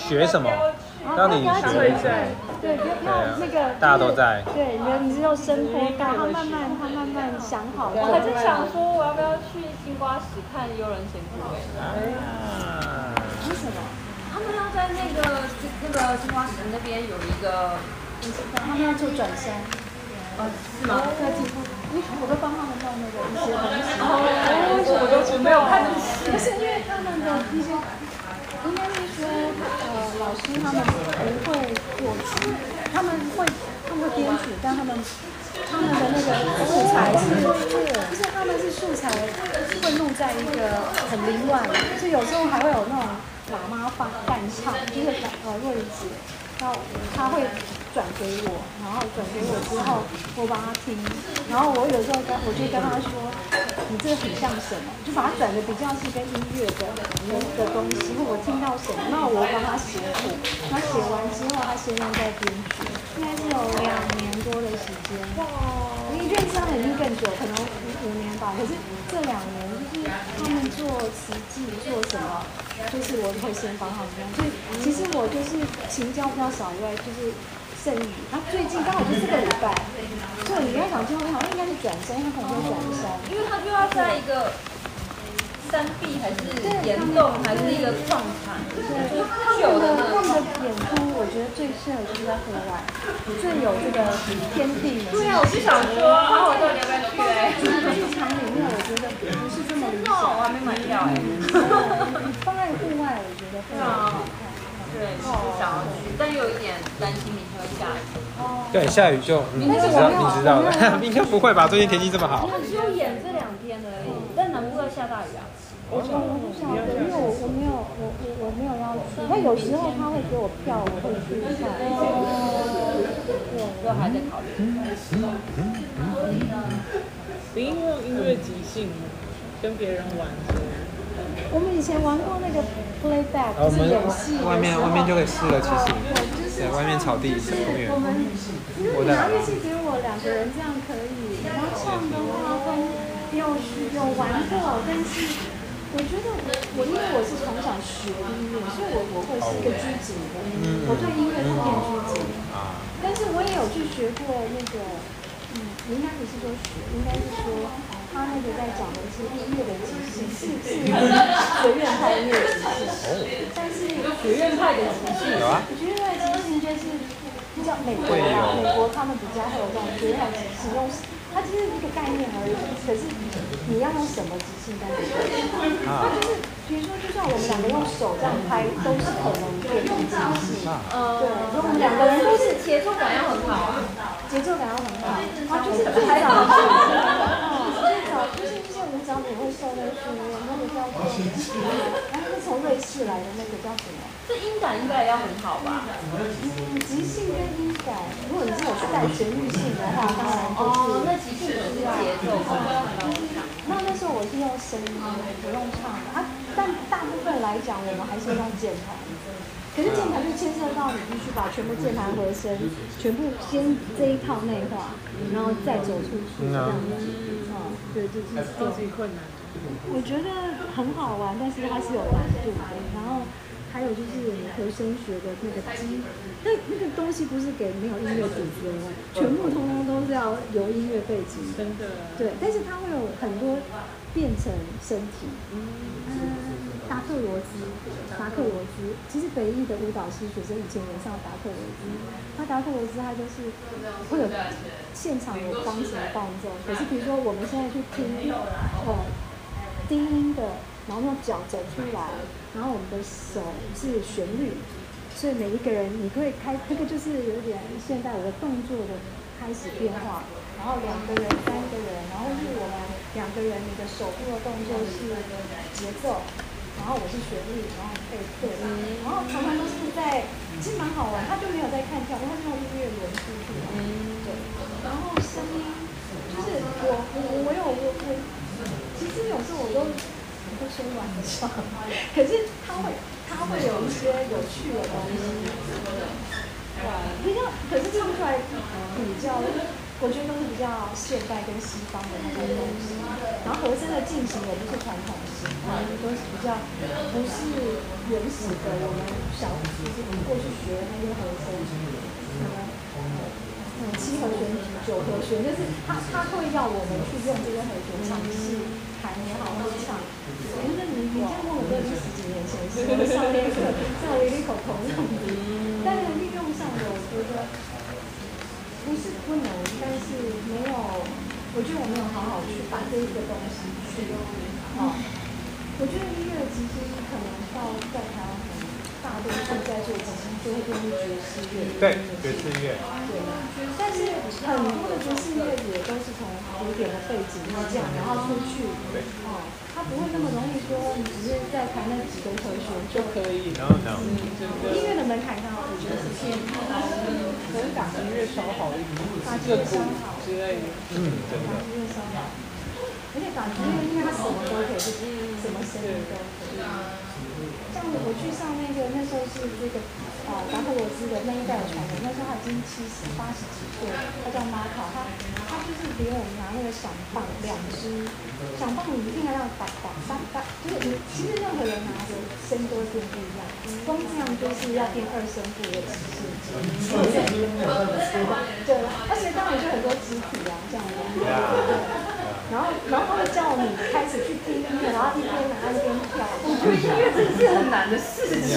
学学什么？到底学什么？
对，不要那个，
大家都在。
对，你你是用声波盖，他慢慢他慢慢想好。
我还在想说，我要不要去金瓜石看悠人贤故？
啊。
为什么？
他们要在那个那个金瓜石那边有一个，
他们要做转山。
哦，是吗？
在地方，因为我都帮他们弄那个一些东西。
哦，我都没有看
不是因为他们的一些。老师他们不会作曲，他们会他们会编曲，但他们他们的那个素材是，就是他们是素材会弄在一个很凌乱，就有时候还会有那种喇嘛放伴唱，就是呃若雨姐，然后他会转给我，然后转给我之后我帮他听，然后我有时候跟我就跟他说。这个很像什么？就把它转的比较是跟音乐的的东西，或我听到什么，那我帮他写谱，他写完之后，他现在在编曲，应该是有两年多的。时间。哇！你认识他肯定更久，可能五五年吧。可是这两年就是他们做实际做什么，就是我会先帮他们。所以其实我就是情教比较少以外，就是他最近刚好就这个礼拜。对，你要想听的话，应该是转身，他可能会转身，
因为他就要在一个山壁，还是岩洞，还是一个状态。
对，他们的他们的演出，我觉得最适合就是在户外，最有这个天地。
对啊，我就想说，啊，我到底要不要去？哎，
剧场里面，我觉得不是这么理想。
我还没买票哎。
放在户外，我觉得非常好看。
对，是想要去，但又有一点担心下雨。
对，下雨就你知道，你知道的，应该 不会吧？最近天气这么好。
只有演这两天而已，但南部要下大雨啊。
我我不晓得，因为我我没有我我我没有要去。那有时候他会给我票，我会去看。
对，都还在考虑。
你因为音乐即兴跟别人玩。
我们以前玩过那个 playback，就是演戏。
外面外面就可以试了，其实。对，外面草地公园。
我们，如果你拿乐器给我，两个人这样可以。然后唱的话，跟有有玩过，但是我觉得我因为我是从小学音乐，所以我我会是一个拘谨的，我对音乐是偏拘谨。啊。但是我也有去学过那个，嗯，应该不是说学，应该是说。他那个在讲的是音乐的即兴，是是学院派音乐即兴，但是学院派的即兴，学院派即兴就是比较美国啊，美国他们比较会有这种学院派即兴，用它其实一个概念而已，可是你要用什么即兴在里面？它就是比如说，就像我们两个用手这样拍，都是可能变成即兴。呃，对，如果我们两个人都是
节奏感要很好啊，
节奏感要很好，啊，就是最早 的。就是一些舞蹈也会受那个训练，那个叫做，然后是从瑞士来的那个叫什么？
这音感应该要很好吧？
嗯，即兴跟音感，如果你是有带旋律性的话，当然就是。
哦，那即兴是节奏。
那那时候我是用声音，不用唱的。啊，但大部分来讲，我们还是用键盘。可是键盘就牵涉到你必须把全部键盘和声全部先这一套内化，然后再走出去这样子。对，就是
超级困难。
我觉得很好玩，但是它是有难度的。然后还有就是和声学的那个基，那那个东西不是给没有音乐底子的，全部通通都是要有音乐背景。
真的。
对，但是它会有很多变成身体。嗯。达克罗兹，达克罗兹，其实北艺的舞蹈系学生以前也上达克罗兹。那达克罗兹他就是会有现场有钢琴伴奏，可是比如说我们现在去听呃低音的，然后用脚走出来，然后我们的手是旋律，所以每一个人你可以开，这个就是有点现代舞的动作的开始变化，然后两个人、三个人，然后是我们两个人，你的手部的动作是节奏。然后我是旋律，然后配对，然后常常都是在，其实蛮好玩，他就没有在看跳，他是用音乐轮出去的，对。然后声音，就是我我我有我我，其实有时候我都会说玩笑，可是他会他会有一些有趣的东西，对，比较可是听出来比较，我觉得都是比较现代跟西方的那些东西。然后和声的进行也不是传统型，他们都是比较不是原始的我们小就是我们过去学的那些和声，什么嗯七和弦、九和弦，就是他他会要我们去用这些和弦唱戏弹也好，或者唱。我觉得你你这样问我都已经十几年前的事，我上那课上了一口头这样子，但是运用上的我觉得不是不能，但是没有，我觉得我没有好好去把这一个东西去哦。我觉得音乐其实可能到在台湾，可能大多数在做即兴就会变成爵士乐。
对，爵士乐。
对，但是很多的爵士乐也都是从古典的背景这样，然后出去，哦，它不会那么容易说你弹那几个和弦就可以。
然后呢？
音乐的门槛上，我觉得是偏高，
可能打击乐稍好一点，
打击乐稍好
之类的。
嗯，真的
打。击乐稍好，而且打击乐因为它什么都可以，就是什么声音都可以。像我去上那个那时候是那个呃达克罗斯的那一代的传人，那时候他已经七十八十几岁，他叫马卡，他他就是给我们拿那个响棒两只，响棒你一定要让打打打打，就是你其实任何人拿的声都会变不一样，光这样就是要变二声部的指示级，对，而且当然就很多肢体啊这样的，对。然后，然后他会叫你开始去听音乐，然后一边拿一边跳。我觉得音乐真是很难的事情。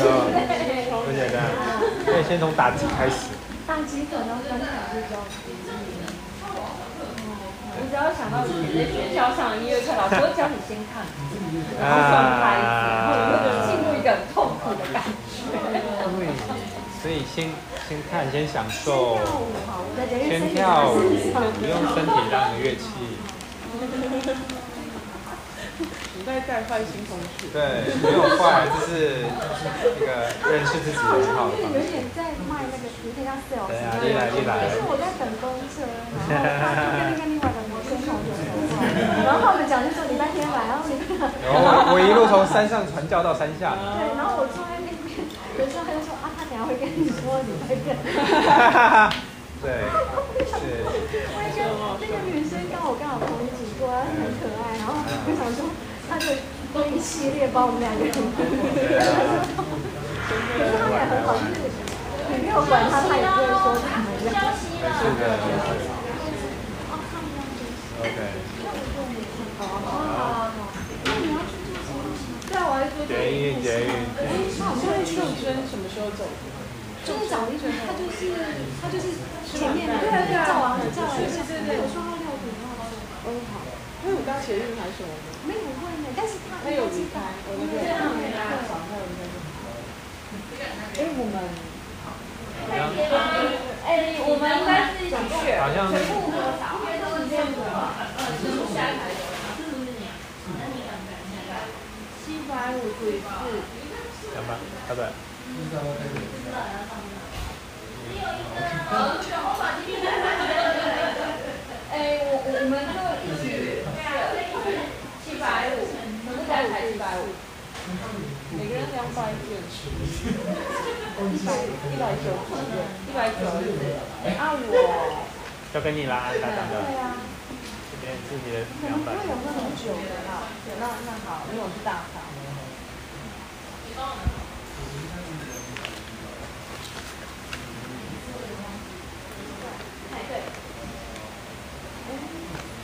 不简单，可以先从打击开始。
打击可能门槛比较低。
我只要想到以前在学校上音乐课，老师会教你先看，然后转拍子，然后你会进入一个很痛苦的感觉。
对，所以先先看，先享受，
先
跳舞，不用身体当乐器。
你在带坏新同学。
对，没有坏，就是那个认识自己很好的方
有
式。
点在卖那个有点像 sales。
对啊，一来一来。
就是我在等公车，然后他就跟另外一个女生同学说话，然后我们讲就说礼拜天来，然后你。
然后我一路从山上传教到山下。
对，然后我坐在那边，有时候他就说啊，他等下会跟你说礼拜天。
对，是。
我也觉得那个女生跟我刚好同一起过，她很可爱，然后我想说，他就这一系列把我们两个人。可是他们也很好，就是你没有管他，他也不会说怎么样。
是的。OK。
哦。那你要去做什么？对啊，做
捷运，捷运。
那我们会去。
秀珍什么时候走？
就是找一个，他就是他就是前面对对叫完了叫完了，对对对，我说他六点要
哦好，他有搭捷运还是什么？
没有问呢，但是他
他有离开，我那边他没搭早，他有离开。哎，我们，
哎，我们应该是一起去，
好像
全部多少？
七百五除以四，
两百，二百。
哎，我我们就一起七百五，全部加起来七百五，
每个人两百九，一百一百九，
一百九。
啊我，
交给你啦，大张的。
对啊。
这边是你的
两百。有那么久的啦，
对，那那好，因为我是大厂。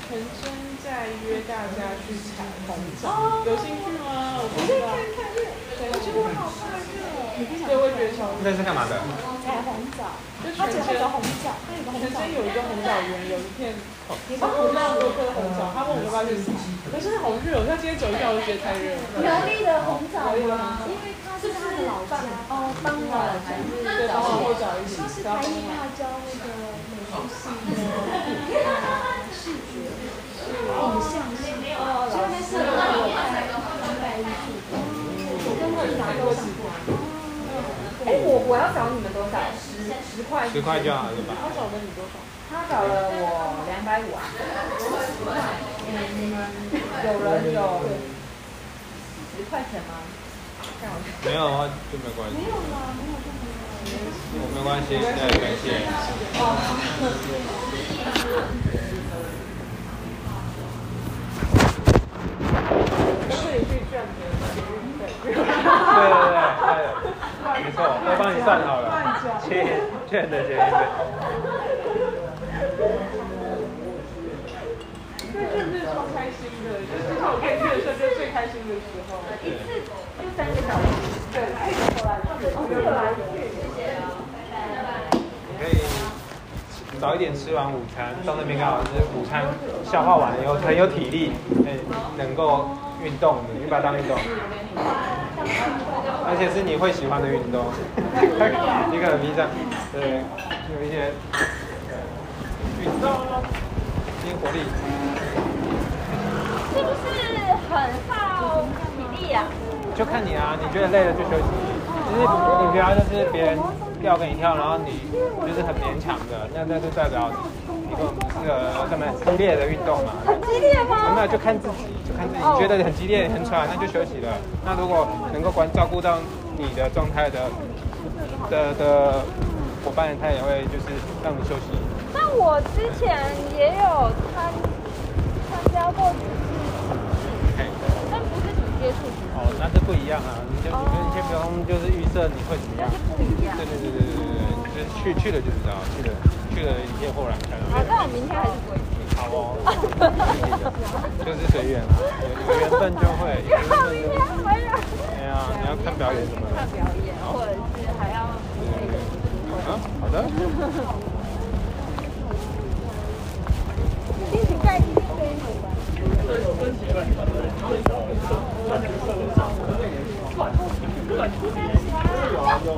陈真在约大家去采红枣，有兴趣吗？我不知道。
我觉得我好怕热，你不想？
对，我觉得超
那是干嘛的？
采红枣，
就
它只会有红枣，它有个红枣。
有一个红枣园，有一片，我那多颗红枣，他问我要不要去采，可是好热，他今天走一下我就觉得太热了。
苗栗的红枣吗？因为它是他的老家，哦，当然还是
对，帮我找一起，
他是台艺大教那个美术系的视觉。影像系，哦，所以那是我我在当代艺术，我跟魏达都上过。
哎，我我要找你们多少？十十块。
十块就好了吧？
他找了你多少？
他找了我两百五啊。十块。嗯，有人有十块钱吗？
没有啊，就没关系。
没有吗，没有就没有。
我没关系，对，感谢。对对对对，没错，都帮你算好了，切券的钱对。
对，就是超开心的，就是我可以去的时候，就是最开心的时候。
一次就三个小时。
对，可以回来，
回来去，谢谢啊。
你可以早一点吃完午餐，到那边刚好是午餐消化完了以后很有体力，哎，能够运动的，你把它当运动，而且是你会喜欢的运动，你可能平常对有一些运动，新活力。
是不是很耗体力呀？
就看你啊，你觉得累了就休息。就是你不要就是别人跳给你跳，然后你就是很勉强的，那那就代表你根本不是个什么激烈的运动嘛。
很激烈吗？
没有，就看自己，就看自己。你觉得很激烈、很喘，那就休息了。那如果能够关照顾到你的状态的的的伙伴，他也会就是让你休息。
那我之前也有参参加过几次，但不是你接触。
哦，那是不一样啊！你就你你先不用就是预设你会怎么样。
不一样。
对对对对对对对，就是去去了就知道，去了去了一切豁然开朗。
好，那我明天还是不会去。
好哦。就是随缘啊，有缘分就会。有缘分就。对啊，你要看表演什么的。
看表演，或者是还要那个。
啊，好的。
盖 一定可以 그
런데그게제일좋아 요.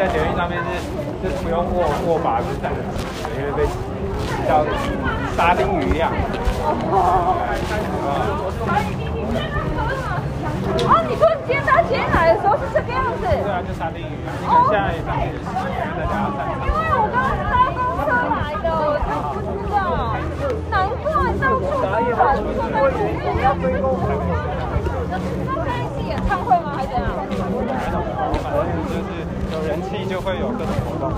在
捷运上面是是不用握握把子站的，因为被像沙丁鱼一样。
哦，你说你今天搭捷运来的时候是这个样子？
对啊，就沙丁鱼，你看现在也是搭。
因为我刚刚是搭公车来的，我才不知道，难怪到处都是人，在捷运，因为你是。那开一次演唱会吗？还是怎样？
反就是。人气就会有各种活动。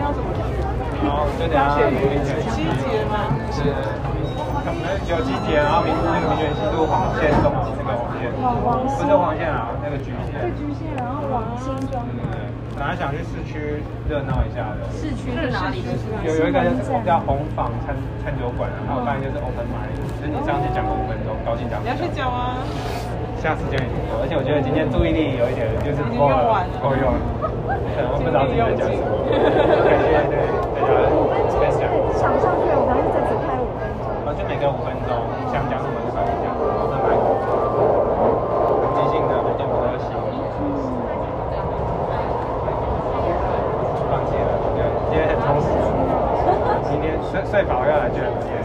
要
怎么去？
然后就等下
集结吗？
是。九七节，然后明那个明泉西路黄线中的那个黄线，不是黄线啊，那个橘线。
对橘线，然后黄
线中。嗯，本来想去市区热闹一下的。
市区是哪里？
有有一个叫叫红坊餐餐酒馆，然后不然就是 Open m i n d 就是你上次讲过五分钟，高兴讲。
你要去讲吗？
下次就已而且我觉得今天注意力有一点就是不够了够用能我不知道自己在讲什么感谢对大家分享
想上去我们还是这次拍五分钟
那就每个五分钟想讲什么就上去讲然后再拍很即的每天我都要笑嗯放了对今天很充实天睡睡饱要来就
来
接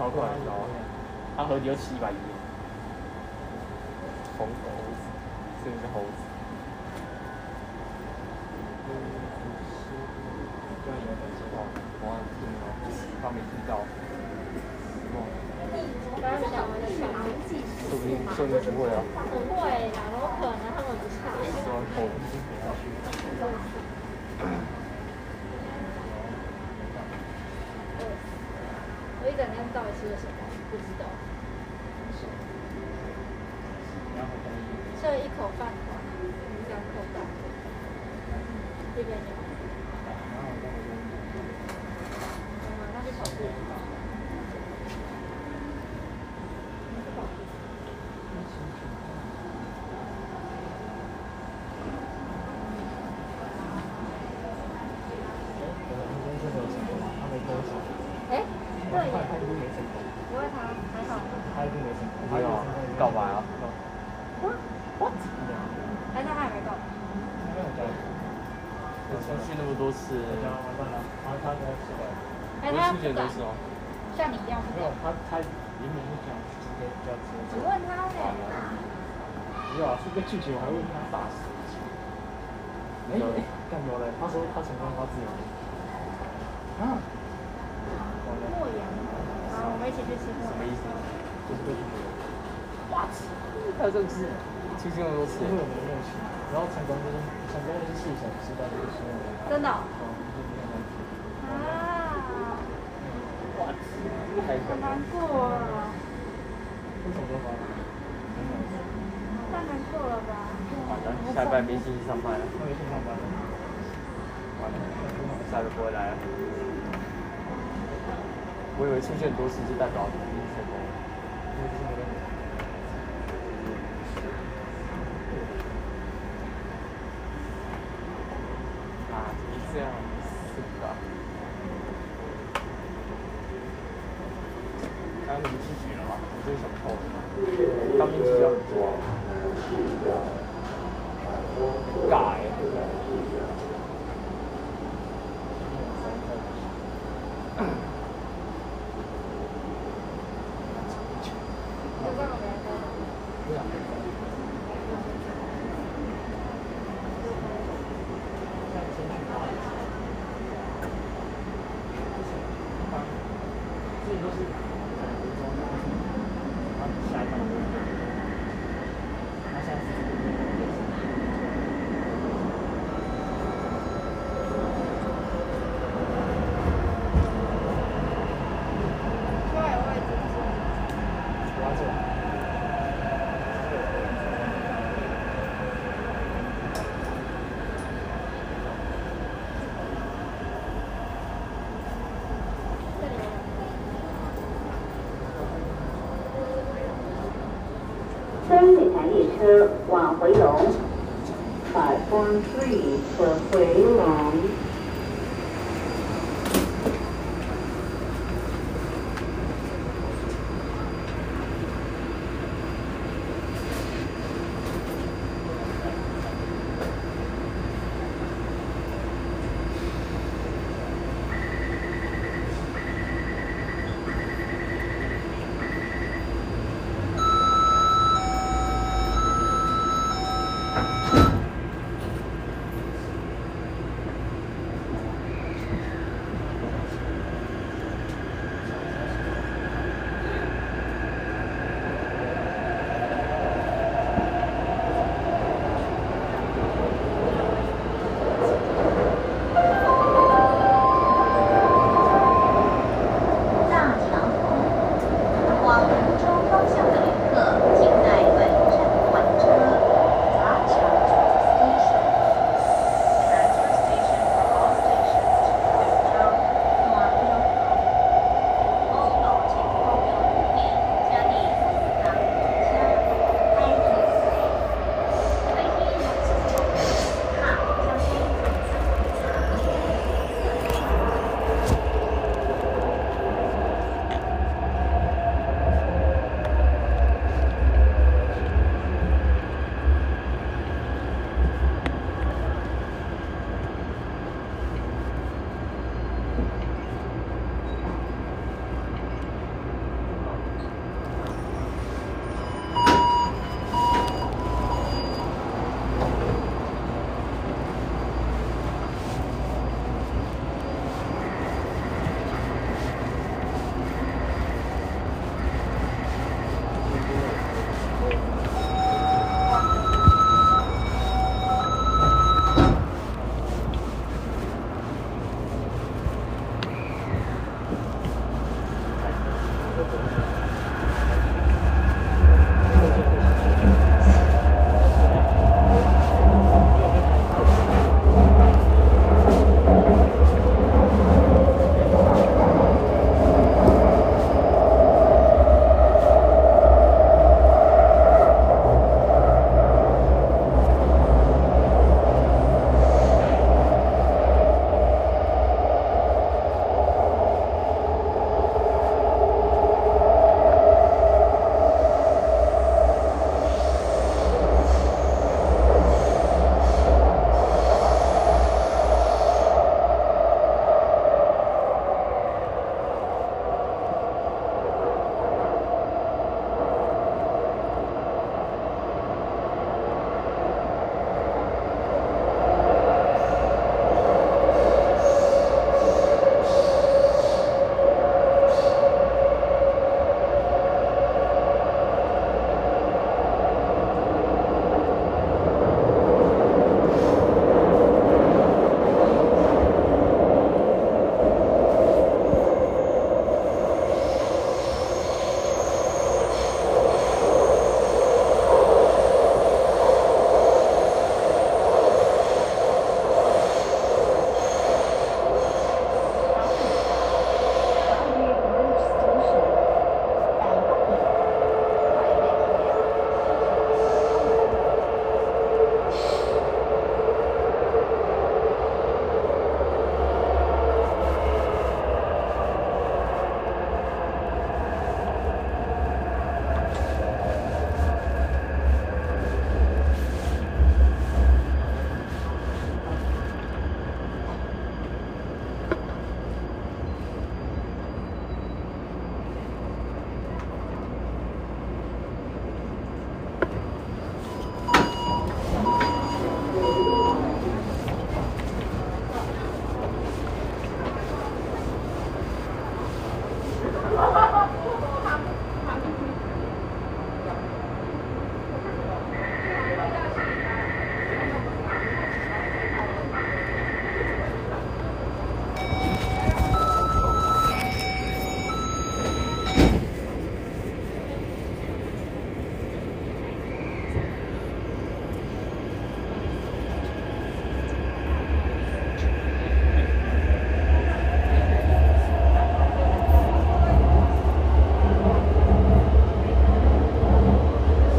可啊，骑超快，你知道吗？他合体要骑一百一。红猴子，这个是猴子。对，有没知道？我还听到，刚没听到。
刚刚讲完的小农技
说不定，说不定不会啊。
不会啦，有可能他们不上。
说猴子。
我一整天到底吃了什么？不知道。吃了一口饭团，两口蛋，这边有。嗯，那是炒面。哎，对耶。不会他还好。
他一定没成功。还有告白啊。What？
还是他还没告？
我出去那么多次。
哎，他
我
不
出现多
敢
次哦。
像你一样没有。
他他明明是讲直接比较直接。
你问他呢？
没有啊，是被拒绝，我还问他打死。哎，干有嘞，他说他成功他自由。啊？
莫言。好，我们一起去吃。
什么意思？就是被拒绝。What？还有这个事？出现那么多次。因为我没有去，然后成功就是成功就是四成，失败就是。
真的哦？
哦，就是没有关系。
啊，
What？太
好难过啊！
为什么都发生？
太难过了吧？
完了，下班没星期上班了。没星期上班了。完了，下礼拜不会来了。我以为出现很多次就代表一定成功了，因为这是没有。啊，怎么这样？是吧？刚刚你们拒绝了吗？我真的想偷的。当兵其实要很多。改。
三这台列车